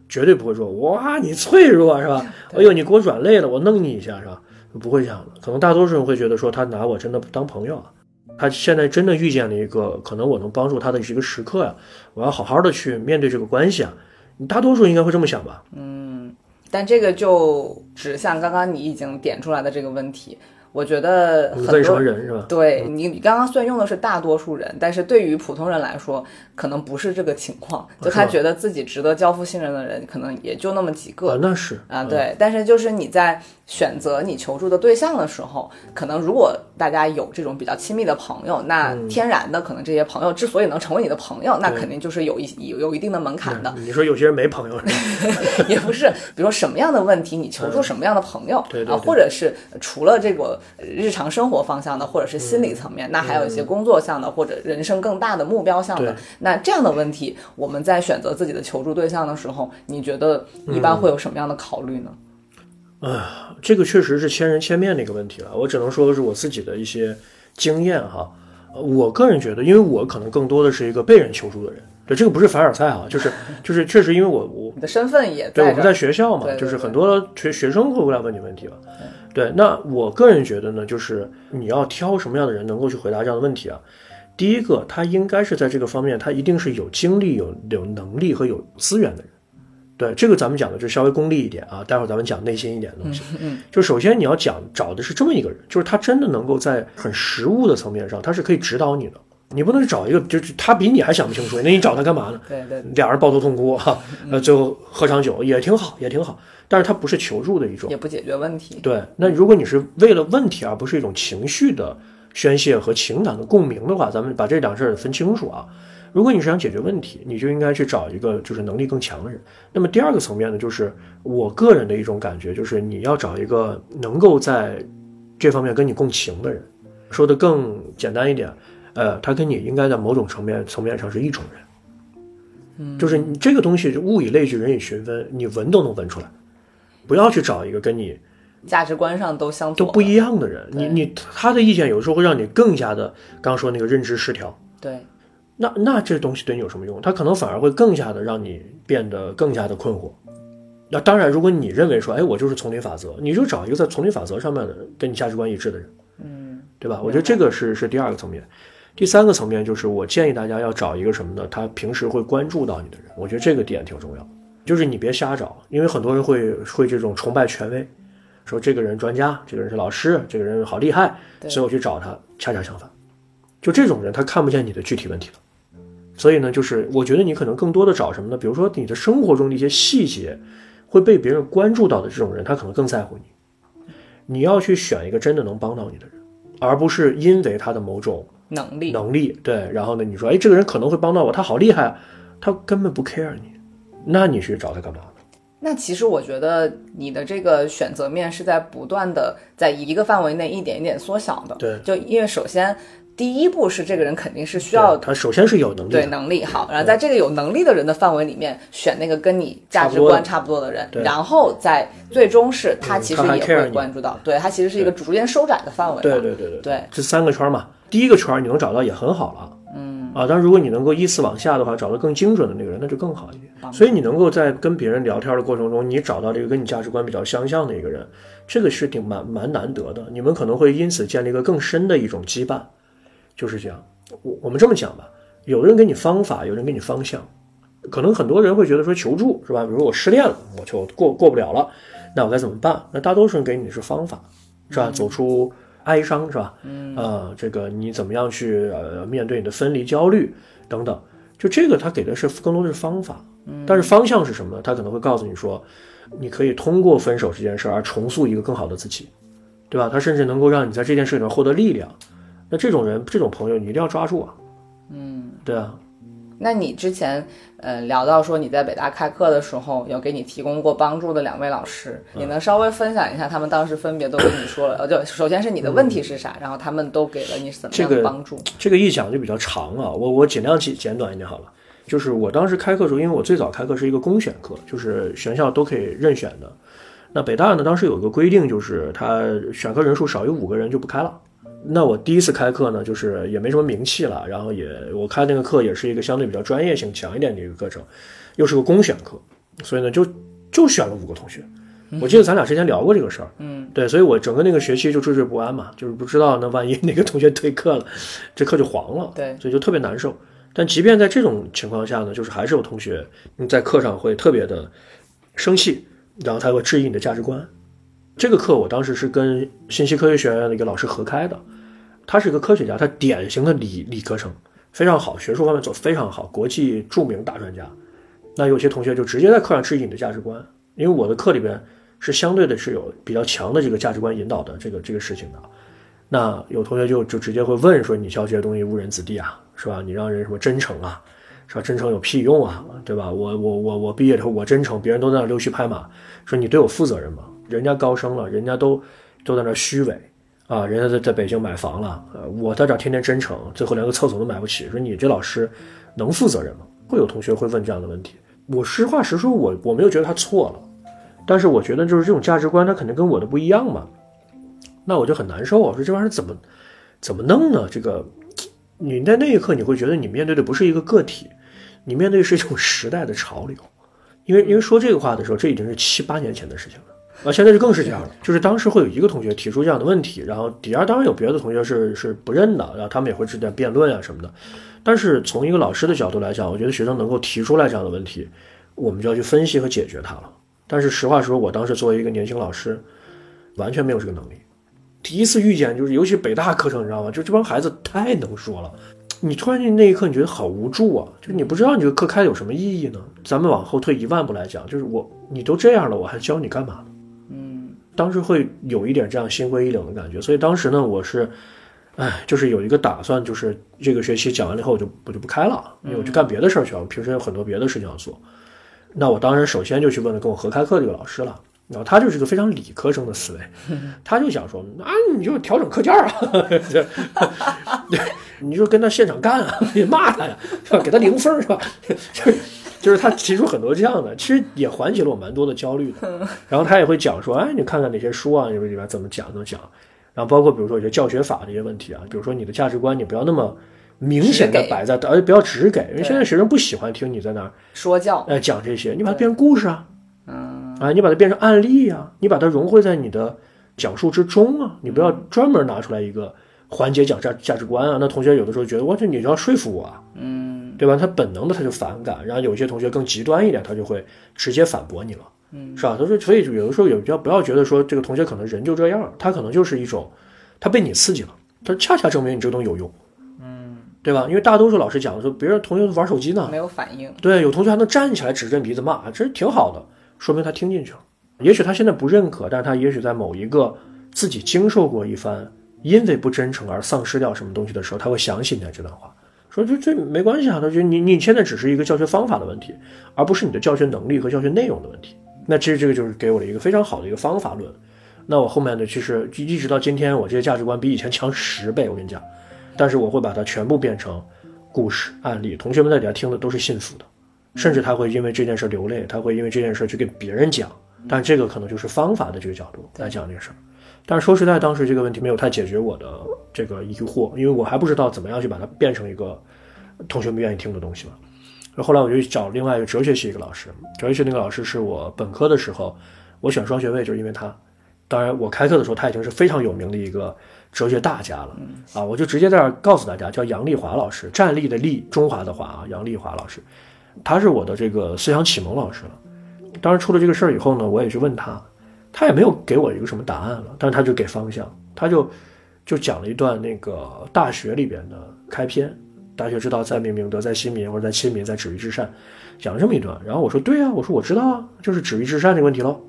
绝对不会说哇你脆弱是吧？哎呦你给我软肋了，我弄你一下是吧？不会这样的，可能大多数人会觉得说他拿我真的当朋友啊，他现在真的遇见了一个可能我能帮助他的一个时刻呀，我要好好的去面对这个关系啊。大多数应该会这么想吧？嗯，但这个就指向刚刚你已经点出来的这个问题。我觉得很多人是吧？对你，你刚刚虽然用的是大多数人，但是对于普通人来说，可能不是这个情况。就他觉得自己值得交付信任的人，可能也就那么几个。那是啊，对。但是就是你在选择你求助的对象的时候，可能如果大家有这种比较亲密的朋友，那天然的可能这些朋友之所以能成为你的朋友，那肯定就是有一有有一定的门槛的。你说有些人没朋友，也不是。比如说什么样的问题，你求助什么样的朋友 啊？或者是除了这个。日常生活方向的，或者是心理层面，那还有一些工作向的，或者人生更大的目标向的，那这样的问题，我们在选择自己的求助对象的时候，你觉得一般会有什么样的考虑呢？啊，这个确实是千人千面的一个问题了。我只能说是我自己的一些经验哈。我个人觉得，因为我可能更多的是一个被人求助的人。对，这个不是凡尔赛啊，就是就是确实，因为我我你的身份也对，我们在学校嘛，就是很多学学生会过来问你问题嘛。对，那我个人觉得呢，就是你要挑什么样的人能够去回答这样的问题啊？第一个，他应该是在这个方面，他一定是有精力、有有能力和有资源的人。对，这个咱们讲的就稍微功利一点啊，待会儿咱们讲内心一点的东西。嗯，就首先你要讲找的是这么一个人，就是他真的能够在很实物的层面上，他是可以指导你的。你不能找一个就是他比你还想不清楚，那你找他干嘛呢？对对，俩人抱头痛哭哈，呃，最后喝场酒也挺好，也挺好。但是他不是求助的一种，也不解决问题。对，那如果你是为了问题而不是一种情绪的宣泄和情感的共鸣的话，咱们把这两事儿分清楚啊。如果你是想解决问题，你就应该去找一个就是能力更强的人。那么第二个层面呢，就是我个人的一种感觉，就是你要找一个能够在这方面跟你共情的人。说的更简单一点，呃，他跟你应该在某种层面层面上是一种人。嗯，就是你这个东西物以类聚，人以群分，你闻都能闻出来。不要去找一个跟你价值观上都相都不一样的人，你你他的意见有时候会让你更加的，刚说那个认知失调。对，那那这东西对你有什么用？他可能反而会更加的让你变得更加的困惑。那当然，如果你认为说，哎，我就是丛林法则，你就找一个在丛林法则上面的跟你价值观一致的人，嗯，对吧？我觉得这个是是第二个层面。第三个层面就是我建议大家要找一个什么呢？他平时会关注到你的人，我觉得这个点挺重要。就是你别瞎找，因为很多人会会这种崇拜权威，说这个人专家，这个人是老师，这个人好厉害，所以我去找他。恰恰相反，就这种人他看不见你的具体问题的。所以呢，就是我觉得你可能更多的找什么呢？比如说你的生活中的一些细节会被别人关注到的这种人，他可能更在乎你。你要去选一个真的能帮到你的人，而不是因为他的某种能力能力对，然后呢，你说哎，这个人可能会帮到我，他好厉害啊，他根本不 care 你，那你去找他干嘛呢？那其实我觉得你的这个选择面是在不断的在一个范围内一点一点缩小的。对，就因为首先第一步是这个人肯定是需要他首先是有能力，对能力好，然后在这个有能力的人的范围里面选那个跟你价值观差不多的人，然后再最终是他其实也会关注到，对他其实是一个逐渐收窄的范围。对对对对对，这三个圈嘛，第一个圈你能找到也很好了。嗯。啊，但如果你能够依次往下的话，找到更精准的那个人，那就更好一点。所以你能够在跟别人聊天的过程中，你找到这个跟你价值观比较相像的一个人，这个是挺蛮蛮难得的。你们可能会因此建立一个更深的一种羁绊，就是这样。我我们这么讲吧，有的人给你方法，有人给你方向。可能很多人会觉得说求助是吧？比如我失恋了，我就过过不了了，那我该怎么办？那大多数人给你的是方法，是吧？走出。哀伤是吧？嗯啊，这个你怎么样去呃面对你的分离焦虑等等？就这个他给的是更多的是方法，嗯，但是方向是什么呢？他可能会告诉你说，你可以通过分手这件事儿而重塑一个更好的自己，对吧？他甚至能够让你在这件事里面获得力量。那这种人、这种朋友，你一定要抓住啊！嗯，对啊。那你之前，呃，聊到说你在北大开课的时候，有给你提供过帮助的两位老师，你能稍微分享一下他们当时分别都跟你说了？呃，就首先是你的问题是啥，然后他们都给了你什么样的帮助？这个一讲就比较长啊，我我尽量简简短一点好了。就是我当时开课的时候，因为我最早开课是一个公选课，就是学校都可以任选的。那北大呢，当时有一个规定，就是他选课人数少于五个人就不开了。那我第一次开课呢，就是也没什么名气了，然后也我开那个课也是一个相对比较专业性强一点的一个课程，又是个公选课，所以呢就就选了五个同学。我记得咱俩之前聊过这个事儿，嗯，对，所以我整个那个学期就惴惴不安嘛，就是不知道那万一哪个同学退课了，这课就黄了，对，所以就特别难受。但即便在这种情况下呢，就是还是有同学在课上会特别的生气，然后他会质疑你的价值观。这个课我当时是跟信息科学学院的一个老师合开的，他是一个科学家，他典型的理理科生，非常好，学术方面做非常好，国际著名大专家。那有些同学就直接在课上质疑你的价值观，因为我的课里边是相对的是有比较强的这个价值观引导的这个这个事情的。那有同学就就直接会问说：“你教这些东西误人子弟啊，是吧？你让人什么真诚啊，是吧？真诚有屁用啊，对吧？我我我我毕业之后我真诚，别人都在那溜须拍马，说你对我负责任吗？”人家高升了，人家都都在那虚伪啊！人家在在北京买房了，呃，我在这天天真诚，最后连个厕所都买不起。说你这老师能负责任吗？会有同学会问这样的问题。我实话实说，我我没有觉得他错了，但是我觉得就是这种价值观，他肯定跟我的不一样嘛。那我就很难受。我说这玩意儿怎么怎么弄呢？这个你在那一刻你会觉得你面对的不是一个个体，你面对是一种时代的潮流。因为因为说这个话的时候，这已经是七八年前的事情了。啊，现在就更是这样了，就是当时会有一个同学提出这样的问题，然后底下当然有别的同学是是不认的，然后他们也会之间辩论啊什么的。但是从一个老师的角度来讲，我觉得学生能够提出来这样的问题，我们就要去分析和解决它了。但是实话实说，我当时作为一个年轻老师，完全没有这个能力。第一次遇见，就是尤其北大课程，你知道吗？就这帮孩子太能说了，你突然间那一刻，你觉得好无助啊！就你不知道你这个课开的有什么意义呢？咱们往后退一万步来讲，就是我你都这样了，我还教你干嘛？当时会有一点这样心灰意冷的感觉，所以当时呢，我是，哎，就是有一个打算，就是这个学期讲完了以后，我就我就不开了，因为我去干别的事儿去了。我平时有很多别的事情要做。那我当时首先就去问了跟我合开课这个老师了，然后他就是个非常理科生的思维，他就想说，那你就调整课件啊，对，你就跟他现场干啊，你骂他呀，是吧？给他零分是吧？就是。就是他提出很多这样的，其实也缓解了我蛮多的焦虑的。然后他也会讲说，哎，你看看哪些书啊，里边怎么讲怎么讲。然后包括比如说有些教学法的一些问题啊，比如说你的价值观，你不要那么明显的摆在，而且不要只给，因为现在学生不喜欢听你在那儿说教，哎，讲这些，你把它变成故事啊，嗯，啊，你把它变成案例啊，你把它融汇在你的讲述之中啊，你不要专门拿出来一个环节讲价价值观啊。那同学有的时候觉得，我这你要说服我，啊，嗯。对吧？他本能的他就反感，然后有些同学更极端一点，他就会直接反驳你了，嗯，是吧？他说，所以有的时候有要不要觉得说这个同学可能人就这样，他可能就是一种他被你刺激了，他恰恰证明你这个东西有用，嗯，对吧？因为大多数老师讲的说，别人同学玩手机呢，没有反应，对，有同学还能站起来指着鼻子骂，这挺好的，说明他听进去了。也许他现在不认可，但是他也许在某一个自己经受过一番因为不真诚而丧失掉什么东西的时候，他会想起你的这段话。说这这没关系啊，他说你你现在只是一个教学方法的问题，而不是你的教学能力和教学内容的问题。那其实这个就是给我的一个非常好的一个方法论。那我后面呢，其实一直到今天，我这些价值观比以前强十倍。我跟你讲，但是我会把它全部变成故事案例，同学们在底下听的都是幸福的，甚至他会因为这件事流泪，他会因为这件事去给别人讲。但这个可能就是方法的这个角度来讲这个事儿。但是说实在，当时这个问题没有太解决我的这个疑惑，因为我还不知道怎么样去把它变成一个同学们愿意听的东西嘛。后来我就找另外一个哲学系一个老师，哲学系那个老师是我本科的时候我选双学位就是因为他。当然我开课的时候他已经是非常有名的一个哲学大家了啊，我就直接在这儿告诉大家，叫杨丽华老师，站立的立，中华的华啊，杨丽华老师，他是我的这个思想启蒙老师了。当然出了这个事儿以后呢，我也去问他。他也没有给我一个什么答案了，但是他就给方向，他就就讲了一段那个《大学》里边的开篇，大学之道在明明德，在亲民，或者在亲民，在止于至善，讲了这么一段。然后我说对啊，我说我知道啊，就是止于至善这个问题喽，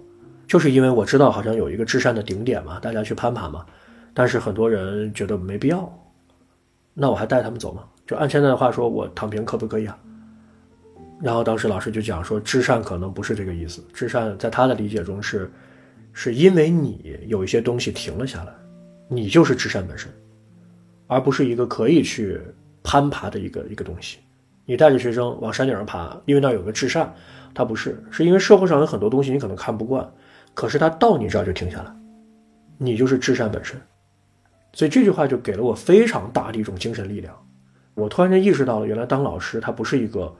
就是因为我知道好像有一个至善的顶点嘛，大家去攀爬嘛，但是很多人觉得没必要，那我还带他们走吗？就按现在的话说，我躺平可不可以啊？然后当时老师就讲说，至善可能不是这个意思，至善在他的理解中是。是因为你有一些东西停了下来，你就是至善本身，而不是一个可以去攀爬的一个一个东西。你带着学生往山顶上爬，因为那有个至善，它不是，是因为社会上有很多东西你可能看不惯，可是它到你这儿就停下来，你就是至善本身。所以这句话就给了我非常大的一种精神力量。我突然间意识到了，原来当老师他不是一个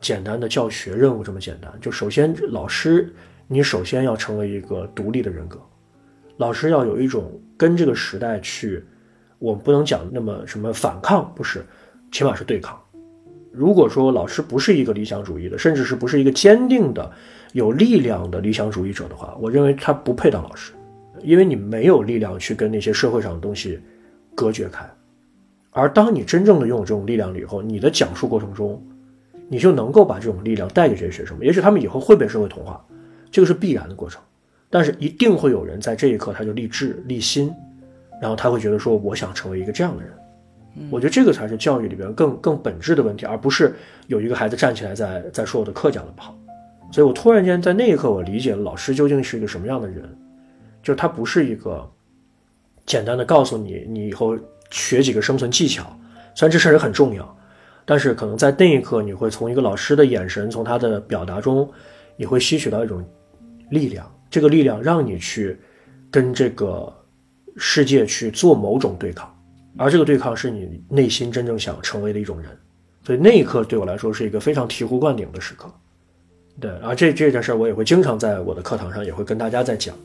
简单的教学任务这么简单。就首先老师。你首先要成为一个独立的人格，老师要有一种跟这个时代去，我们不能讲那么什么反抗，不是，起码是对抗。如果说老师不是一个理想主义的，甚至是不是一个坚定的、有力量的理想主义者的话，我认为他不配当老师，因为你没有力量去跟那些社会上的东西隔绝开。而当你真正的拥有这种力量了以后，你的讲述过程中，你就能够把这种力量带给这些学生们，也许他们以后会被社会同化。这个是必然的过程，但是一定会有人在这一刻他就立志立心，然后他会觉得说我想成为一个这样的人。我觉得这个才是教育里边更更本质的问题，而不是有一个孩子站起来在在说我的课讲的不好。所以我突然间在那一刻我理解了老师究竟是一个什么样的人，就是他不是一个简单的告诉你你以后学几个生存技巧，虽然这事儿也很重要，但是可能在那一刻你会从一个老师的眼神，从他的表达中，你会吸取到一种。力量，这个力量让你去跟这个世界去做某种对抗，而这个对抗是你内心真正想成为的一种人，所以那一刻对我来说是一个非常醍醐灌顶的时刻。对，而这这件事我也会经常在我的课堂上也会跟大家在讲，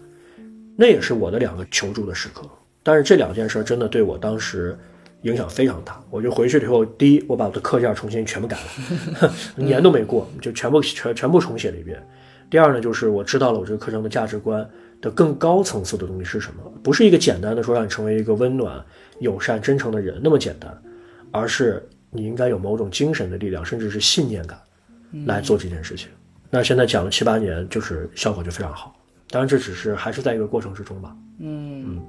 那也是我的两个求助的时刻。但是这两件事真的对我当时影响非常大。我就回去以后，第一，我把我的课件重新全部改了，年都没过就全部全全部重写了一遍。第二呢，就是我知道了我这个课程的价值观的更高层次的东西是什么，不是一个简单的说让你成为一个温暖、友善、真诚的人那么简单，而是你应该有某种精神的力量，甚至是信念感来做这件事情。那现在讲了七八年，就是效果就非常好。当然，这只是还是在一个过程之中吧。嗯，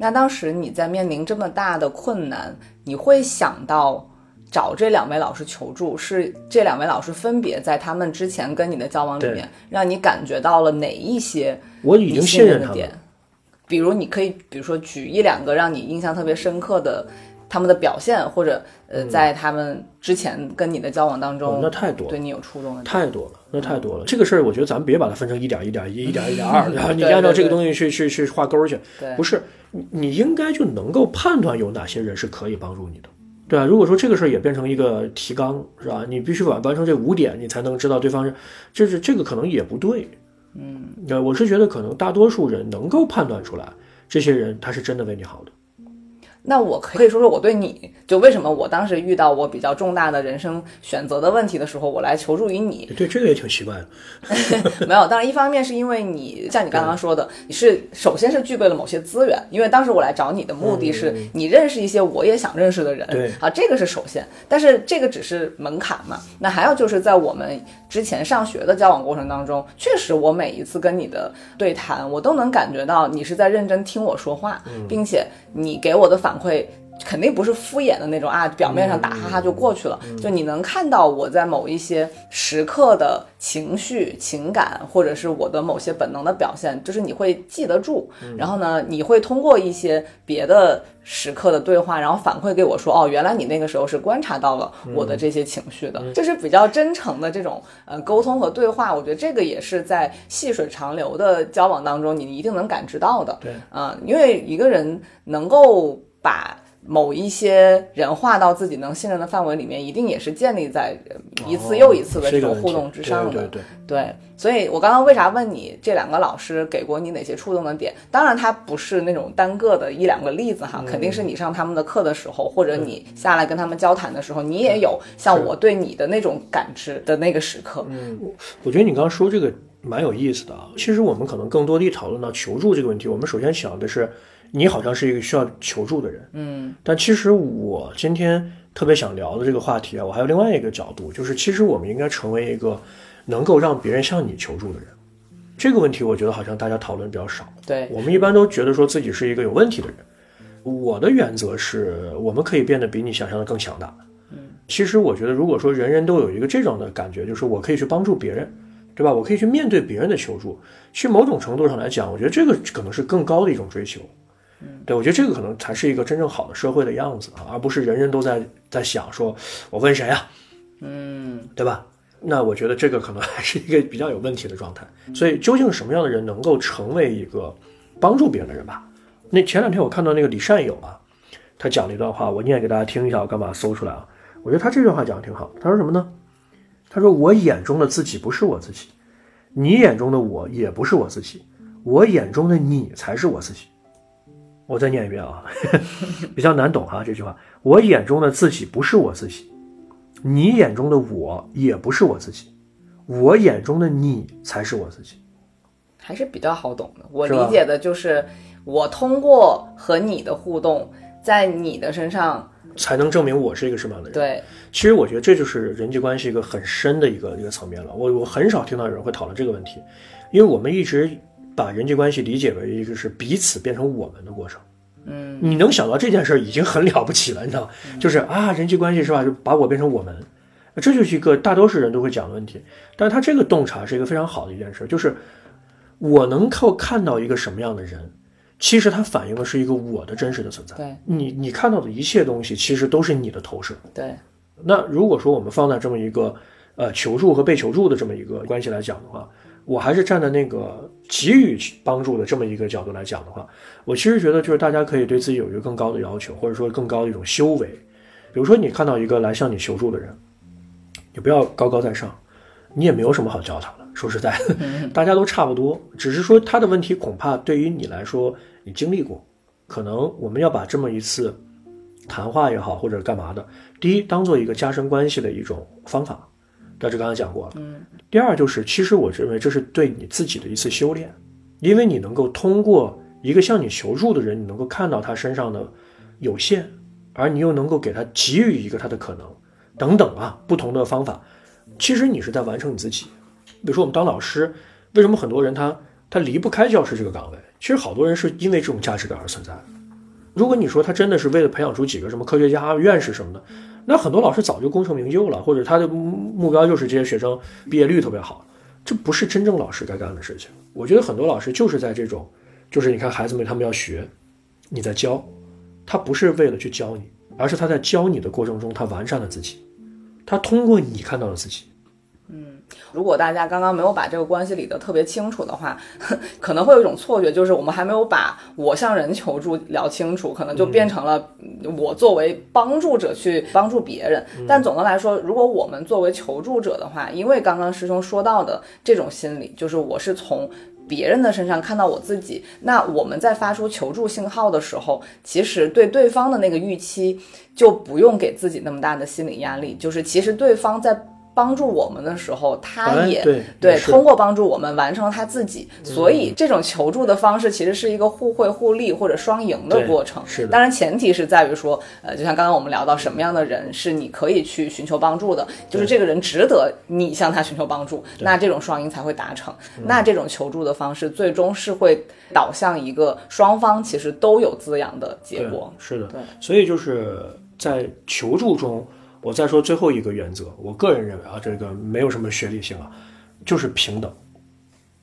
那当时你在面临这么大的困难，你会想到？找这两位老师求助，是这两位老师分别在他们之前跟你的交往里面，让你感觉到了哪一些我已经信任的点？比如你可以，比如说举一两个让你印象特别深刻的他们的表现，或者呃，在他们之前跟你的交往当中，那太多，对你有触动的太多了，那太多了。这个事儿，我觉得咱们别把它分成一点一点一、一点一点二，然后你按照这个东西去去去画勾去，不是，你应该就能够判断有哪些人是可以帮助你的。对啊，如果说这个事儿也变成一个提纲，是吧？你必须完完成这五点，你才能知道对方是，这是这个可能也不对。嗯，我是觉得可能大多数人能够判断出来，这些人他是真的为你好的。那我可以说说我对你就为什么我当时遇到我比较重大的人生选择的问题的时候，我来求助于你。对，这个也挺奇怪的。没有，当然一方面是因为你像你刚刚说的，你是首先是具备了某些资源，因为当时我来找你的目的是你认识一些我也想认识的人。对啊，这个是首先，但是这个只是门槛嘛。那还有就是在我们之前上学的交往过程当中，确实我每一次跟你的对谈，我都能感觉到你是在认真听我说话，并且你给我的反馈。肯定不是敷衍的那种啊，表面上打哈哈就过去了。就你能看到我在某一些时刻的情绪、情感，或者是我的某些本能的表现，就是你会记得住。然后呢，你会通过一些别的时刻的对话，然后反馈给我说，哦，原来你那个时候是观察到了我的这些情绪的，这是比较真诚的这种呃沟通和对话。我觉得这个也是在细水长流的交往当中，你一定能感知到的。对，啊，因为一个人能够把某一些人划到自己能信任的范围里面，一定也是建立在一次又一次的这种互动之上的。对对对，所以我刚刚为啥问你这两个老师给过你哪些触动的点？当然，他不是那种单个的一两个例子哈，肯定是你上他们的课的时候，或者你下来跟他们交谈的时候，你也有像我对你的那种感知的那个时刻。嗯，我觉得你刚刚说这个蛮有意思的啊。其实我们可能更多地讨论到求助这个问题，我们首先想的是。你好像是一个需要求助的人，嗯，但其实我今天特别想聊的这个话题啊，我还有另外一个角度，就是其实我们应该成为一个能够让别人向你求助的人。这个问题我觉得好像大家讨论比较少。对我们一般都觉得说自己是一个有问题的人。我的原则是我们可以变得比你想象的更强大。嗯，其实我觉得如果说人人都有一个这种的感觉，就是我可以去帮助别人，对吧？我可以去面对别人的求助，去某种程度上来讲，我觉得这个可能是更高的一种追求。对，我觉得这个可能才是一个真正好的社会的样子啊，而不是人人都在在想说，我问谁啊？嗯，对吧？那我觉得这个可能还是一个比较有问题的状态。所以，究竟什么样的人能够成为一个帮助别人的人吧？那前两天我看到那个李善友啊，他讲了一段话，我念给大家听一下，我干嘛搜出来啊？我觉得他这段话讲的挺好。他说什么呢？他说：“我眼中的自己不是我自己，你眼中的我也不是我自己，我眼中的你才是我自己。”我再念一遍啊，比较难懂哈这句话。我眼中的自己不是我自己，你眼中的我也不是我自己，我眼中的你才是我自己，还是比较好懂的。我理解的就是，我通过和你的互动，在你的身上，才能证明我是一个什么样的人。对，其实我觉得这就是人际关系一个很深的一个一个层面了。我我很少听到有人会讨论这个问题，因为我们一直把人际关系理解为一个是彼此变成我们的过程。嗯，你能想到这件事儿已经很了不起了，你知道？就是啊，人际关系是吧？就把我变成我们，这就是一个大多数人都会讲的问题。但是他这个洞察是一个非常好的一件事，就是我能够看到一个什么样的人，其实它反映的是一个我的真实的存在。对你你看到的一切东西，其实都是你的投射。对，那如果说我们放在这么一个呃求助和被求助的这么一个关系来讲的话，我还是站在那个给予帮助的这么一个角度来讲的话，我其实觉得就是大家可以对自己有一个更高的要求，或者说更高的一种修为。比如说你看到一个来向你求助的人，你不要高高在上，你也没有什么好教他的。说实在的，大家都差不多，只是说他的问题恐怕对于你来说你经历过，可能我们要把这么一次谈话也好或者干嘛的，第一当做一个加深关系的一种方法，这这刚才讲过了。嗯，第二就是，其实我认为这是对你自己的一次修炼，因为你能够通过一个向你求助的人，你能够看到他身上的有限，而你又能够给他给予一个他的可能，等等啊，不同的方法，其实你是在完成你自己。比如说我们当老师，为什么很多人他他离不开教师这个岗位？其实好多人是因为这种价值感而存在的。如果你说他真的是为了培养出几个什么科学家、院士什么的，那很多老师早就功成名就了，或者他的目标就是这些学生毕业率特别好，这不是真正老师该干的事情。我觉得很多老师就是在这种，就是你看孩子们他们要学，你在教，他不是为了去教你，而是他在教你的过程中，他完善了自己，他通过你看到了自己。如果大家刚刚没有把这个关系理得特别清楚的话，可能会有一种错觉，就是我们还没有把我向人求助聊清楚，可能就变成了我作为帮助者去帮助别人。但总的来说，如果我们作为求助者的话，因为刚刚师兄说到的这种心理，就是我是从。别人的身上看到我自己，那我们在发出求助信号的时候，其实对对方的那个预期就不用给自己那么大的心理压力，就是其实对方在。帮助我们的时候，他也哎对对通过帮助我们完成了他自己，所以这种求助的方式其实是一个互惠互利或者双赢的过程。是的。当然前提是在于说，呃，就像刚刚我们聊到，什么样的人是你可以去寻求帮助的，就是这个人值得你向他寻求帮助，那这种双赢才会达成。嗯。那这种求助的方式，最终是会导向一个双方其实都有滋养的结果。是的。对，所以就是在求助中，我再说最后一个原则，我个人认为啊，这个没有什么学历性啊，就是平等。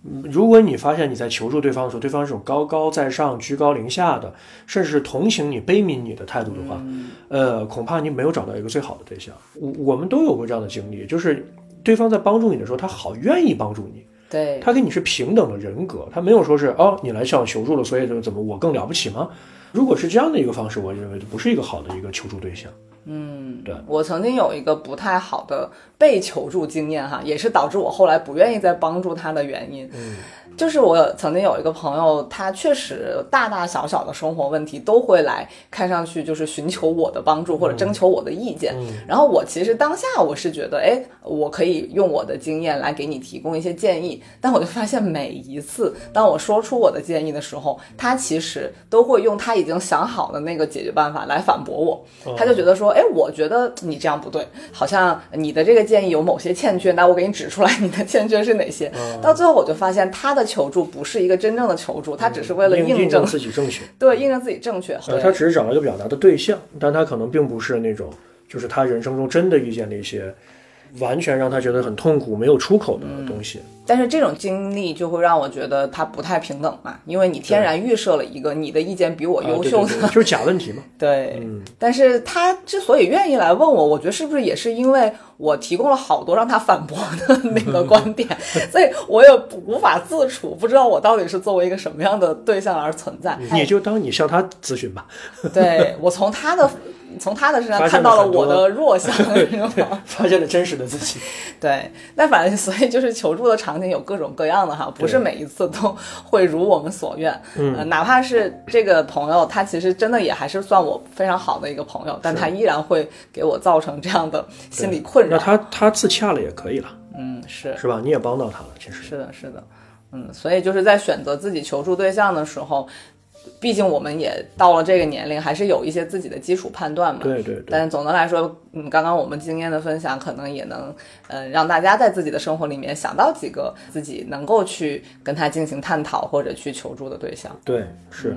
嗯如果你发现你在求助对方的时候，对方是种高高在上、居高临下的，甚至是同情你、悲悯你的态度的话，呃，恐怕你没有找到一个最好的对象。我我们都有过这样的经历，就是对方在帮助你的时候，他好愿意帮助你，对，他跟你是平等的人格，他没有说是哦，你来向我求助了，所以就怎么我更了不起吗？如果是这样的一个方式，我认为就不是一个好的一个求助对象。嗯，对我曾经有一个不太好的被求助经验哈，也是导致我后来不愿意再帮助他的原因。嗯就是我曾经有一个朋友，他确实大大小小的生活问题都会来，看上去就是寻求我的帮助或者征求我的意见。然后我其实当下我是觉得，哎，我可以用我的经验来给你提供一些建议。但我就发现每一次当我说出我的建议的时候，他其实都会用他已经想好的那个解决办法来反驳我。他就觉得说，哎，我觉得你这样不对，好像你的这个建议有某些欠缺，那我给你指出来你的欠缺是哪些。到最后我就发现他的求助不是一个真正的求助，他只是为了印印证，自己正确，对，印证自己正确。他只是找了一个表达的对象，但他可能并不是那种，就是他人生中真的遇见了一些完全让他觉得很痛苦、没有出口的东西。但是这种经历就会让我觉得他不太平等嘛，因为你天然预设了一个你的意见比我啊优秀的，对对对，就是假问题嘛。对，嗯但是他之所以愿意来问我，我觉得是不是也是因为我提供了好多让他反驳的那个观点，所以我也无法自处，不知道我到底是作为一个什么样的对象而存在。你就当你向他咨询吧，对我从他的从他的身上看到了我的 弱项？发现了真实的自己。对，那反正所以就是求助的场景有各种各样的哈，不是每一次都会如我们所愿。嗯、呃，哪怕是这个朋友，他其实真的也还是算我非常好的一个朋友，但他依然会给我造成这样的心理困扰。那他他自洽了也可以了，嗯，是是吧？你也帮到他了，其实。是的，是的，嗯，所以就是在选择自己求助对象的时候。毕竟我们也到了这个年龄，还是有一些自己的基础判断嘛。对对对但总的来说，嗯，刚刚我们经验的分享，可能也能，呃，让大家在自己的生活里面想到几个自己能够去跟他进行探讨或者去求助的对象。对，是，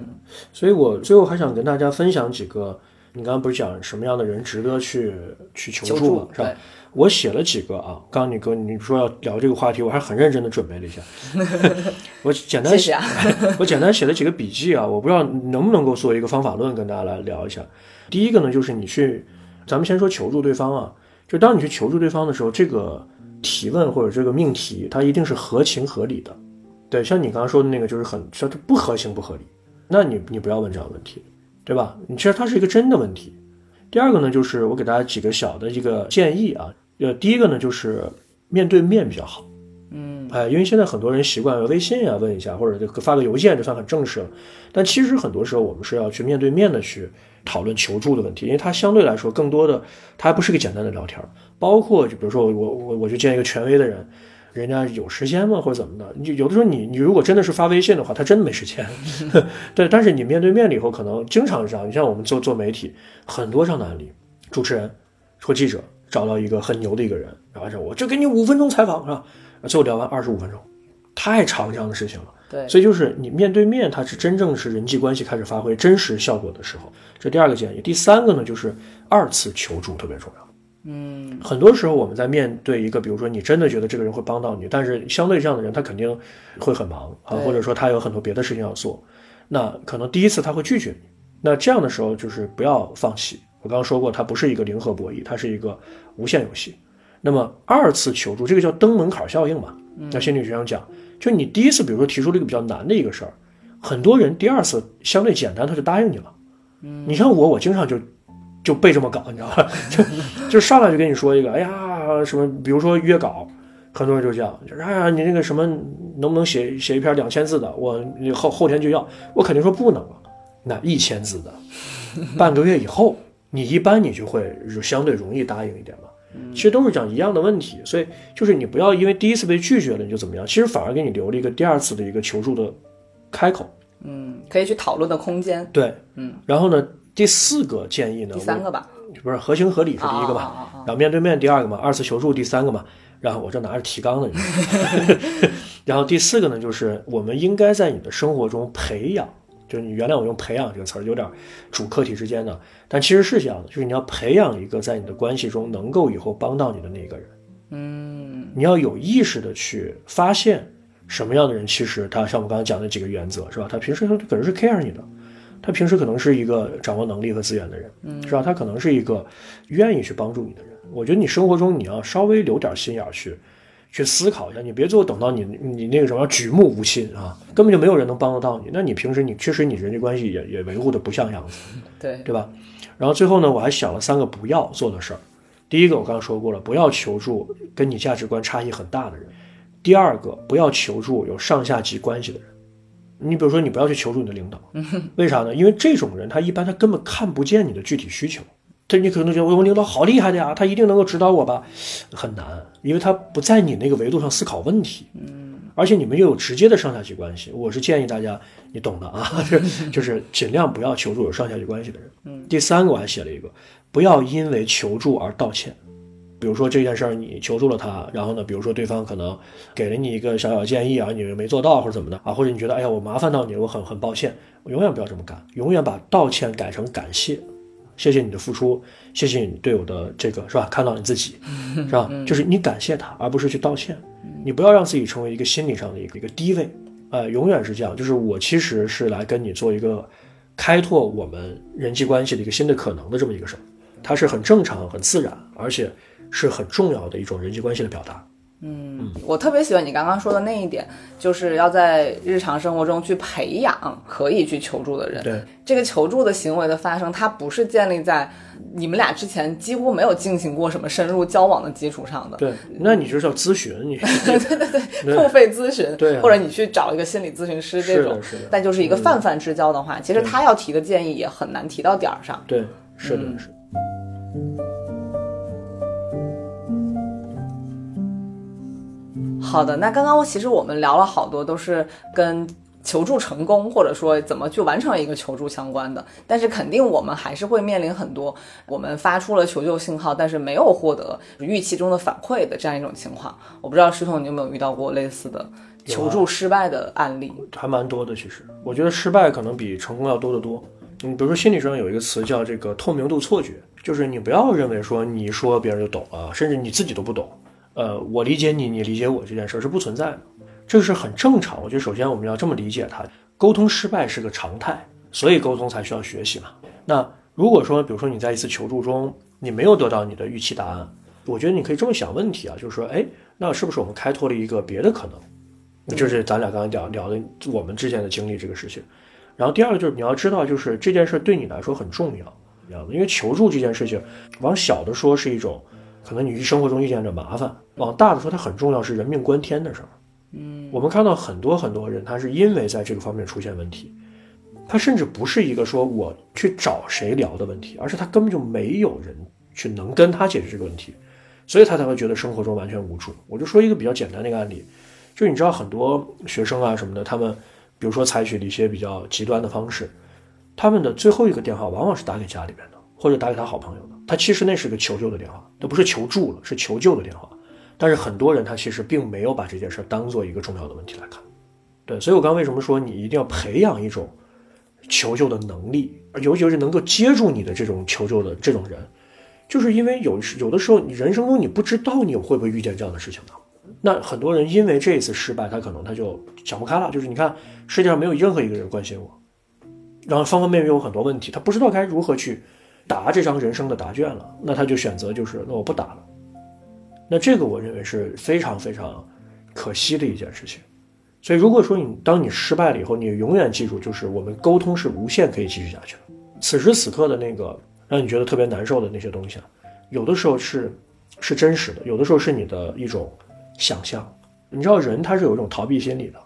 所以我最后还想跟大家分享几个，你刚刚不是讲什么样的人值得去去求求助嘛，助是吧对？我写了几个啊，刚刚你跟你说要聊这个话题，我还很认真的准备了一下，我简单谢谢啊 我简单写了几个笔记啊，我不知道能不能够做一个方法论跟大家来聊一下。第一个呢，就是你去，咱们先说求助对方啊，就当你去求助对方的时候，这个提问或者这个命题，它一定是合情合理的。对，像你刚刚说的那个，就是很说它不合情不合理，那你你不要问这样的问题，对吧？你其实它是一个真的问题。第二个呢，就是我给大家几个小的一个建议啊，呃，第一个呢就是面对面比较好。嗯，哎，因为现在很多人习惯微信啊问一下，或者发个邮件就算很正式了。但其实很多时候我们是要去面对面的去讨论求助的问题，因为它相对来说更多的，它还不是个简单的聊天儿。包括就比如说我我我去见一个权威的人，人家有时间吗或者怎么的？你有的时候你你如果真的是发微信的话，他真的没时间。对，但是你面对面了以后，可能经常这样。你像我们做做媒体，很多这样的案例，主持人或记者找到一个很牛的一个人，然后说我就给你五分钟采访是吧？最后聊完二十五分钟，太长这样的事情了。对，所以就是你面对面，它是真正是人际关系开始发挥真实效果的时候。这第二个建议。第三个呢，就是二次求助特别重要。嗯，很多时候我们在面对一个，比如说你真的觉得这个人会帮到你，但是相对这样的人，他肯定会很忙啊，或者说他有很多别的事情要做，那可能第一次他会拒绝你。那这样的时候就是不要放弃。我刚刚说过，它不是一个零和博弈，它是一个无限游戏。那么二次求助，这个叫登门槛效应嘛？那心理学上讲，就你第一次，比如说提出了一个比较难的一个事儿，很多人第二次相对简单，他就答应你了。嗯，你像我，我经常就就被这么搞，你知道吧？就 就上来就跟你说一个，哎呀，什么，比如说约稿，很多人就这样，就是哎呀，你那个什么，能不能写写一篇两千字的？我后后天就要，我肯定说不能啊。那一千字的，半个月以后，你一般你就会就相对容易答应一点嘛。其实都是讲一样的问题，所以就是你不要因为第一次被拒绝了你就怎么样，其实反而给你留了一个第二次的一个求助的开口。嗯，可以去讨论的空间。对，嗯。然后呢，第四个建议呢，第三个吧，不是合情合理是第一个吧？啊啊啊啊啊然后面对面第二个嘛，二次求助第三个嘛。然后我这拿着提纲呢，然后第四个呢，就是我们应该在你的生活中培养，就是你原谅我用“培养”这个词儿有点主客体之间的，但其实是这样的，就是你要培养一个在你的关系中能够以后帮到你的那个人。嗯你要有意识的去发现什么样的人，其实他像我们刚才讲的几个原则，是吧？他平时他可能是 care 你的，他平时可能是一个掌握能力和资源的人，是吧？他可能是一个愿意去帮助你的人。我觉得你生活中你要稍微留点心眼儿去，去思考一下，你别最后等到你你那个什么举目无亲啊，根本就没有人能帮得到你。那你平时你确实你人际关系也也维护的不像样子，对，对吧？然后最后呢，我还想了三个不要做的事儿。第一个我刚刚说过了，不要求助跟你价值观差异很大的人。第二个，不要求助有上下级关系的人。你比如说，你不要去求助你的领导，为啥呢？因为这种人他一般他根本看不见你的具体需求，他你可能觉得我领导好厉害的呀，他一定能够指导我吧？很难，因为他不在你那个维度上思考问题。而且你们又有直接的上下级关系，我是建议大家，你懂的啊，就是尽量不要求助有上下级关系的人。第三个我还写了一个，不要因为求助而道歉。比如说这件事儿你求助了他，然后呢，比如说对方可能给了你一个小小建议啊，你没做到或者怎么的啊，或者你觉得哎呀我麻烦到你了，我很很抱歉，永远不要这么干，永远把道歉改成感谢。谢谢你的付出，谢谢你对我的这个是吧？看到你自己，是吧？就是你感谢他，而不是去道歉。你不要让自己成为一个心理上的一个一个低位，呃，永远是这样。就是我其实是来跟你做一个开拓我们人际关系的一个新的可能的这么一个事儿，它是很正常、很自然，而且是很重要的一种人际关系的表达。我特别喜欢你刚刚说的那一点，就是要在日常生活中去培养可以去求助的人。对，这个求助的行为的发生，它不是建立在你们俩之前几乎没有进行过什么深入交往的基础上的。对，那你就是要咨询你 对对 对，付费咨询，对啊。或者你去找一个心理咨询师这种是的是的，但就是一个泛泛之交的话，其实他要提的建议也很难提到点儿上。对，是的，是的。好的，那刚刚其实我们聊了好多，都是跟求助成功或者说怎么去完成一个求助相关的。但是肯定我们还是会面临很多我们发出了求救信号，但是没有获得预期中的反馈的这样一种情况。我不知道石头你有没有遇到过类似的求助失败的案例？还蛮多的，其实我觉得失败可能比成功要多得多。嗯，比如说心理学上有一个词叫这个透明度错觉，就是你不要认为说你一说别人就懂啊，甚至你自己都不懂。呃，我理解你，你理解我这件事儿是不存在的，这个是很正常。我觉得首先我们要这么理解它，沟通失败是个常态，所以沟通才需要学习嘛。那如果说，比如说你在一次求助中，你没有得到你的预期答案，我觉得你可以这么想问题啊，就是说，哎，那是不是我们开拓了一个别的可能？就是咱俩刚才聊聊的我们之间的经历这个事情。然后第二个就是你要知道，就是这件事对你来说很重要，因为求助这件事情，往小的说是一种可能你生活中遇见着麻烦，往大的说它很重要，是人命关天的事儿。嗯，我们看到很多很多人，他是因为在这个方面出现问题，他甚至不是一个说我去找谁聊的问题，而是他根本就没有人去能跟他解决这个问题，所以他才会觉得生活中完全无助。我就说一个比较简单的一个案例，就是你知道很多学生啊什么的，他们比如说采取了一些比较极端的方式，他们的最后一个电话往往是打给家里边的，或者打给他好朋友的。他其实那是个求救的电话，那不是求助了，是求救的电话。但是很多人他其实并没有把这件事当做一个重要的问题来看。对，所以我刚为什么说你一定要培养一种求救的能力，尤其是能够接住你的这种求救的这种人，就是因为有有的时候你人生中你不知道你会不会遇见这样的事情的。那很多人因为这一次失败，他可能他就想不开了，就是你看世界上没有任何一个人关心我，然后方方面面有很多问题，他不知道该如何去答这张人生的答卷了，那他就选择就是那我不答了。那这个我认为是非常非常可惜的一件事情。所以如果说你当你失败了以后，你永远记住，就是我们沟通是无限可以继续下去的。此时此刻的那个让你觉得特别难受的那些东西啊，有的时候是是真实的，有的时候是你的一种想象。你知道人他是有一种逃避心理的，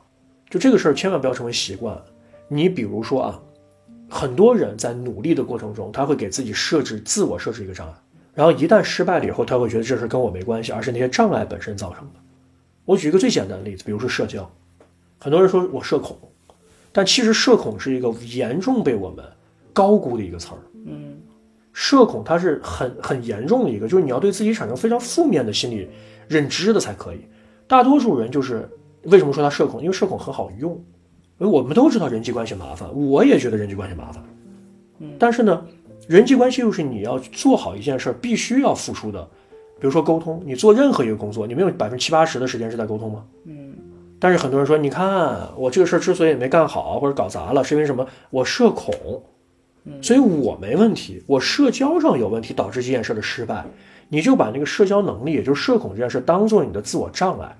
就这个事儿千万不要成为习惯。你比如说啊，很多人在努力的过程中，他会给自己设置自我设置一个障碍，然后一旦失败了以后，他会觉得这事跟我没关系，而是那些障碍本身造成的。我举一个最简单的例子，比如说社交，很多人说我社恐，但其实社恐是一个严重被我们高估的一个词儿。嗯，社恐它是很很严重的一个，就是你要对自己产生非常负面的心理认知的才可以。大多数人就是为什么说他社恐？因为社恐很好用，我们都知道人际关系麻烦，我也觉得人际关系麻烦。嗯，但是呢，人际关系又是你要做好一件事儿必须要付出的。比如说沟通，你做任何一个工作，你没有百分之七八十的时间是在沟通吗？嗯，但是很多人说，你看我这个事儿之所以没干好或者搞砸了，是因为什么？我社恐，所以我没问题，我社交上有问题导致这件事的失败。你就把那个社交能力，也就是社恐这件事当做你的自我障碍，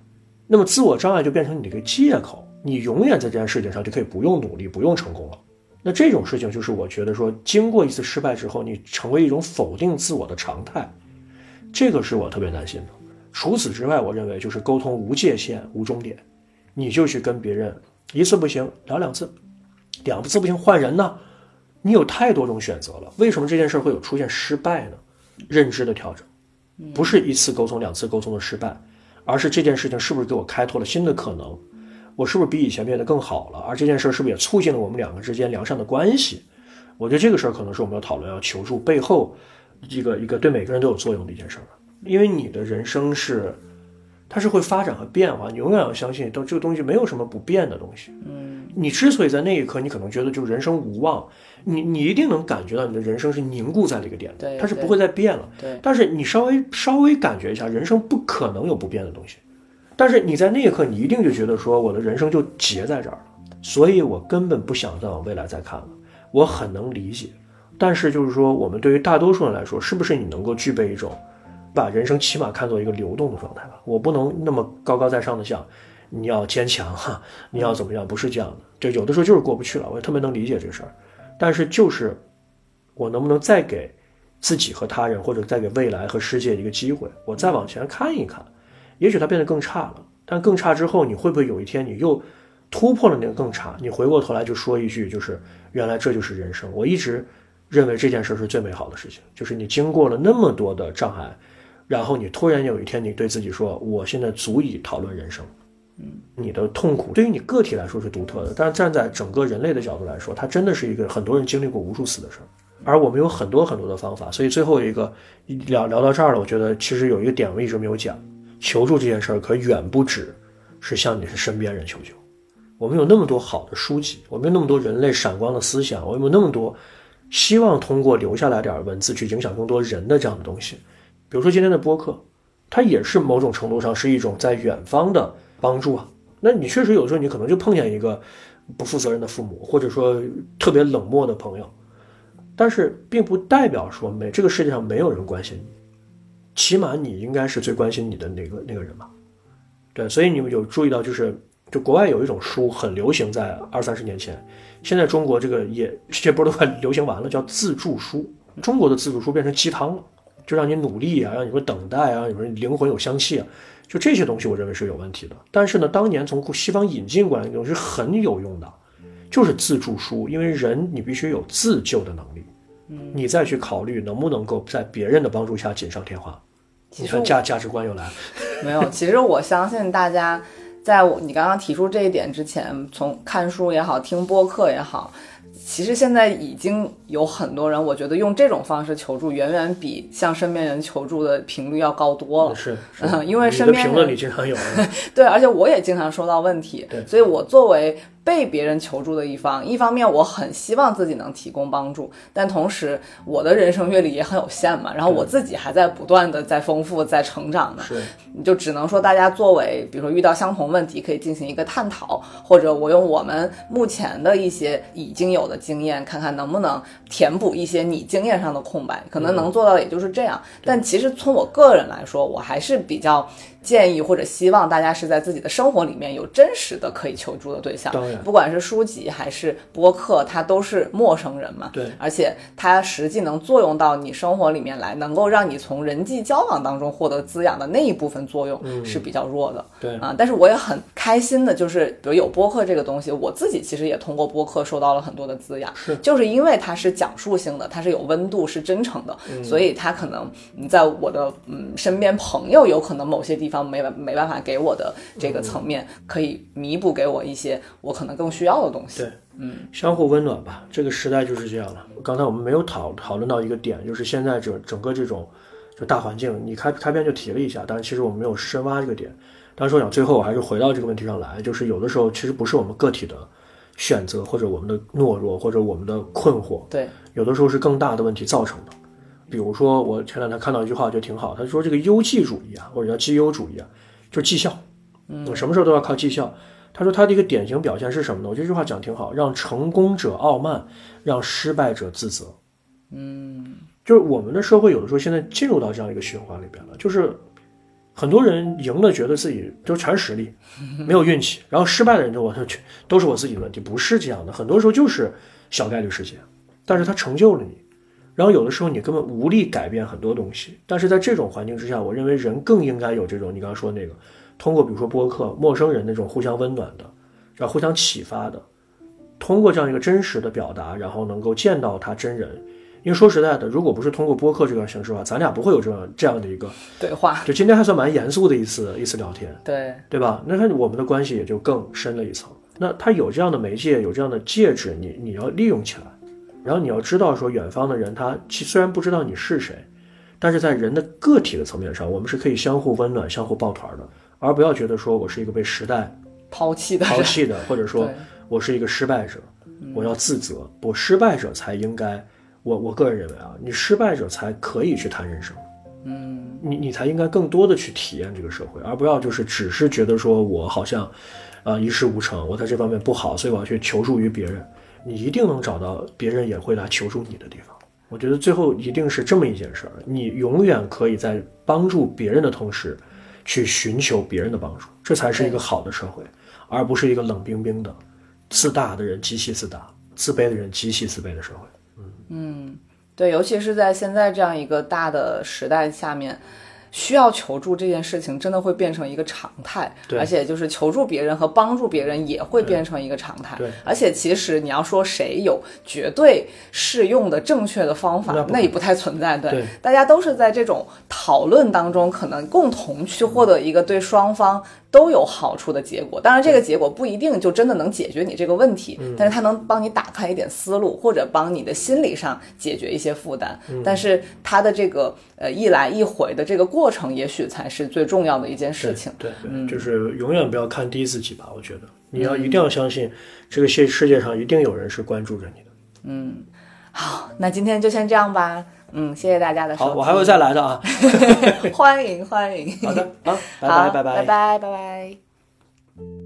那么自我障碍就变成你的一个借口，你永远在这件事情上就可以不用努力，不用成功了。那这种事情就是我觉得说，经过一次失败之后，你成为一种否定自我的常态。这个是我特别担心的。除此之外，我认为就是沟通无界限、无终点，你就去跟别人一次不行聊两次，两次不行换人呢。你有太多种选择了，为什么这件事会有出现失败呢？认知的调整，不是一次沟通、两次沟通的失败，而是这件事情是不是给我开拓了新的可能？我是不是比以前变得更好了？而这件事是不是也促进了我们两个之间良善的关系？我觉得这个事儿可能是我们要讨论、要求助背后。一个一个对每个人都有作用的一件事儿，因为你的人生是，它是会发展和变化，你永远要相信，都这个东西没有什么不变的东西。嗯，你之所以在那一刻，你可能觉得就人生无望，你你一定能感觉到你的人生是凝固在了一个点，对，它是不会再变了。对，但是你稍微稍微感觉一下，人生不可能有不变的东西，但是你在那一刻，你一定就觉得说，我的人生就结在这儿了，所以我根本不想再往未来再看了。我很能理解。但是就是说，我们对于大多数人来说，是不是你能够具备一种，把人生起码看作一个流动的状态吧？我不能那么高高在上的想，你要坚强哈，你要怎么样？不是这样的，就有的时候就是过不去了。我也特别能理解这事儿，但是就是我能不能再给自己和他人，或者再给未来和世界一个机会，我再往前看一看，也许它变得更差了，但更差之后，你会不会有一天你又突破了那个更差？你回过头来就说一句，就是原来这就是人生。我一直。认为这件事是最美好的事情，就是你经过了那么多的障碍，然后你突然有一天，你对自己说：“我现在足以讨论人生。”嗯，你的痛苦对于你个体来说是独特的，但是站在整个人类的角度来说，它真的是一个很多人经历过无数次的事儿。而我们有很多很多的方法，所以最后一个聊聊到这儿了，我觉得其实有一个点我一直没有讲，求助这件事儿可远不止是向你的身边人求救。我们有那么多好的书籍，我们有那么多人类闪光的思想，我们有那么多。希望通过留下来点文字去影响更多人的这样的东西，比如说今天的播客，它也是某种程度上是一种在远方的帮助啊。那你确实有时候你可能就碰见一个不负责任的父母，或者说特别冷漠的朋友，但是并不代表说没这个世界上没有人关心你，起码你应该是最关心你的那个那个人吧。对，所以你们有注意到就是。就国外有一种书很流行，在二三十年前，现在中国这个也这波都快流行完了，叫自助书。中国的自助书变成鸡汤了，就让你努力啊，让你说等待啊，你说灵魂有香气啊，就这些东西，我认为是有问题的。但是呢，当年从西方引进过来的东西是很有用的，就是自助书，因为人你必须有自救的能力，你再去考虑能不能够在别人的帮助下锦上添花。你看价价值观又来了，没有，其实我相信大家。在我你刚刚提出这一点之前，从看书也好，听播客也好，其实现在已经有很多人，我觉得用这种方式求助，远远比向身边人求助的频率要高多了。是，因为身边评论里经常有。对，而且我也经常收到问题。对，所以我作为。被别人求助的一方，一方面我很希望自己能提供帮助，但同时我的人生阅历也很有限嘛，然后我自己还在不断的在丰富、在成长呢。是，你就只能说大家作为，比如说遇到相同问题可以进行一个探讨，或者我用我们目前的一些已经有的经验，看看能不能填补一些你经验上的空白，可能能做到的也就是这样。但其实从我个人来说，我还是比较。建议或者希望大家是在自己的生活里面有真实的可以求助的对象。不管是书籍还是播客，它都是陌生人嘛。对。而且它实际能作用到你生活里面来，能够让你从人际交往当中获得滋养的那一部分作用是比较弱的。对。啊，但是我也很开心的，就是比如有播客这个东西，我自己其实也通过播客受到了很多的滋养，是。就是因为它是讲述性的，它是有温度，是真诚的，嗯。所以它可能你在我的嗯身边朋友有可能某些地方没办没办法给我的这个层面，可以弥补给我一些我可能更需要的东西。对，嗯，相互温暖吧。这个时代就是这样了。刚才我们没有讨讨论到一个点，就是现在整整个这种就大环境，你开开篇就提了一下，但是其实我们没有深挖这个点。但是我想最后我还是回到这个问题上来，就是有的时候其实不是我们个体的选择，或者我们的懦弱，或者我们的困惑，对，有的时候是更大的问题造成的。比如说，我前两天看到一句话，我觉得挺好，他说这个优绩主义啊，或者叫绩优主义啊，就是绩效，我，什么时候都要靠绩效。他说他的一个典型表现是什么呢？我觉得这句话讲挺好，让成功者傲慢，让失败者自责。嗯，就是我们的社会有的时候现在进入到这样一个循环里边了，就是很多人赢了觉得自己就全是实力，没有运气，然后失败的人就我就去都是我自己的问题，不是这样的，很多时候就是小概率事件，但是他成就了你。然后有的时候你根本无力改变很多东西，但是在这种环境之下，我认为人更应该有这种你刚刚说那个，通过比如说播客、陌生人那种互相温暖的，然后互相启发的，通过这样一个真实的表达，然后能够见到他真人。因为说实在的，如果不是通过播客这个形式的话，咱俩不会有这样这样的一个，对话，就今天还算蛮严肃的一次一次聊天，对，对吧？那他我们的关系也就更深了一层。那他有这样的媒介，有这样的介质，你你要利用起来。然后你要知道，说远方的人他其虽然不知道你是谁，但是在人的个体的层面上，我们是可以相互温暖、相互抱团的，而不要觉得说我是一个被时代抛弃的抛弃的，或者说 我是一个失败者，我要自责。我失败者才应该，我我个人认为啊，你失败者才可以去谈人生。嗯，你你才应该更多的去体验这个社会，而不要就是只是觉得说我好像，啊、一事无成，我在这方面不好，所以我要去求助于别人。你一定能找到别人也会来求助你的地方。我觉得最后一定是这么一件事儿，你永远可以在帮助别人的同时，去寻求别人的帮助，这才是一个好的社会，而不是一个冷冰冰的、自大的人极其自大、自卑的人极其自卑的社会。嗯对，尤其是在现在这样一个大的时代下面，需要求助这件事情真的会变成一个常态，对而且就是求助别人和帮助别人也会变成一个常态。对而且其实你要说谁有绝对适用的正确的方法，那那也不太存在。对，对大家都是在这种讨论当中，可能共同去获得一个对双方都有好处的结果。当然，这个结果不一定就真的能解决你这个问题，但是它能帮你打开一点思路，或者帮你的心理上解决一些负担。但是它的这个呃一来一回的这个过程，也许才是最重要的一件事情。对对，就是永远不要看低自己吧。我觉得你要一定要相信，这个世世界上一定有人是关注着你的。嗯好，那今天就先这样吧。嗯，谢谢大家的。好，我还会再来的啊。欢迎欢迎。好的，好，拜拜拜拜。拜拜。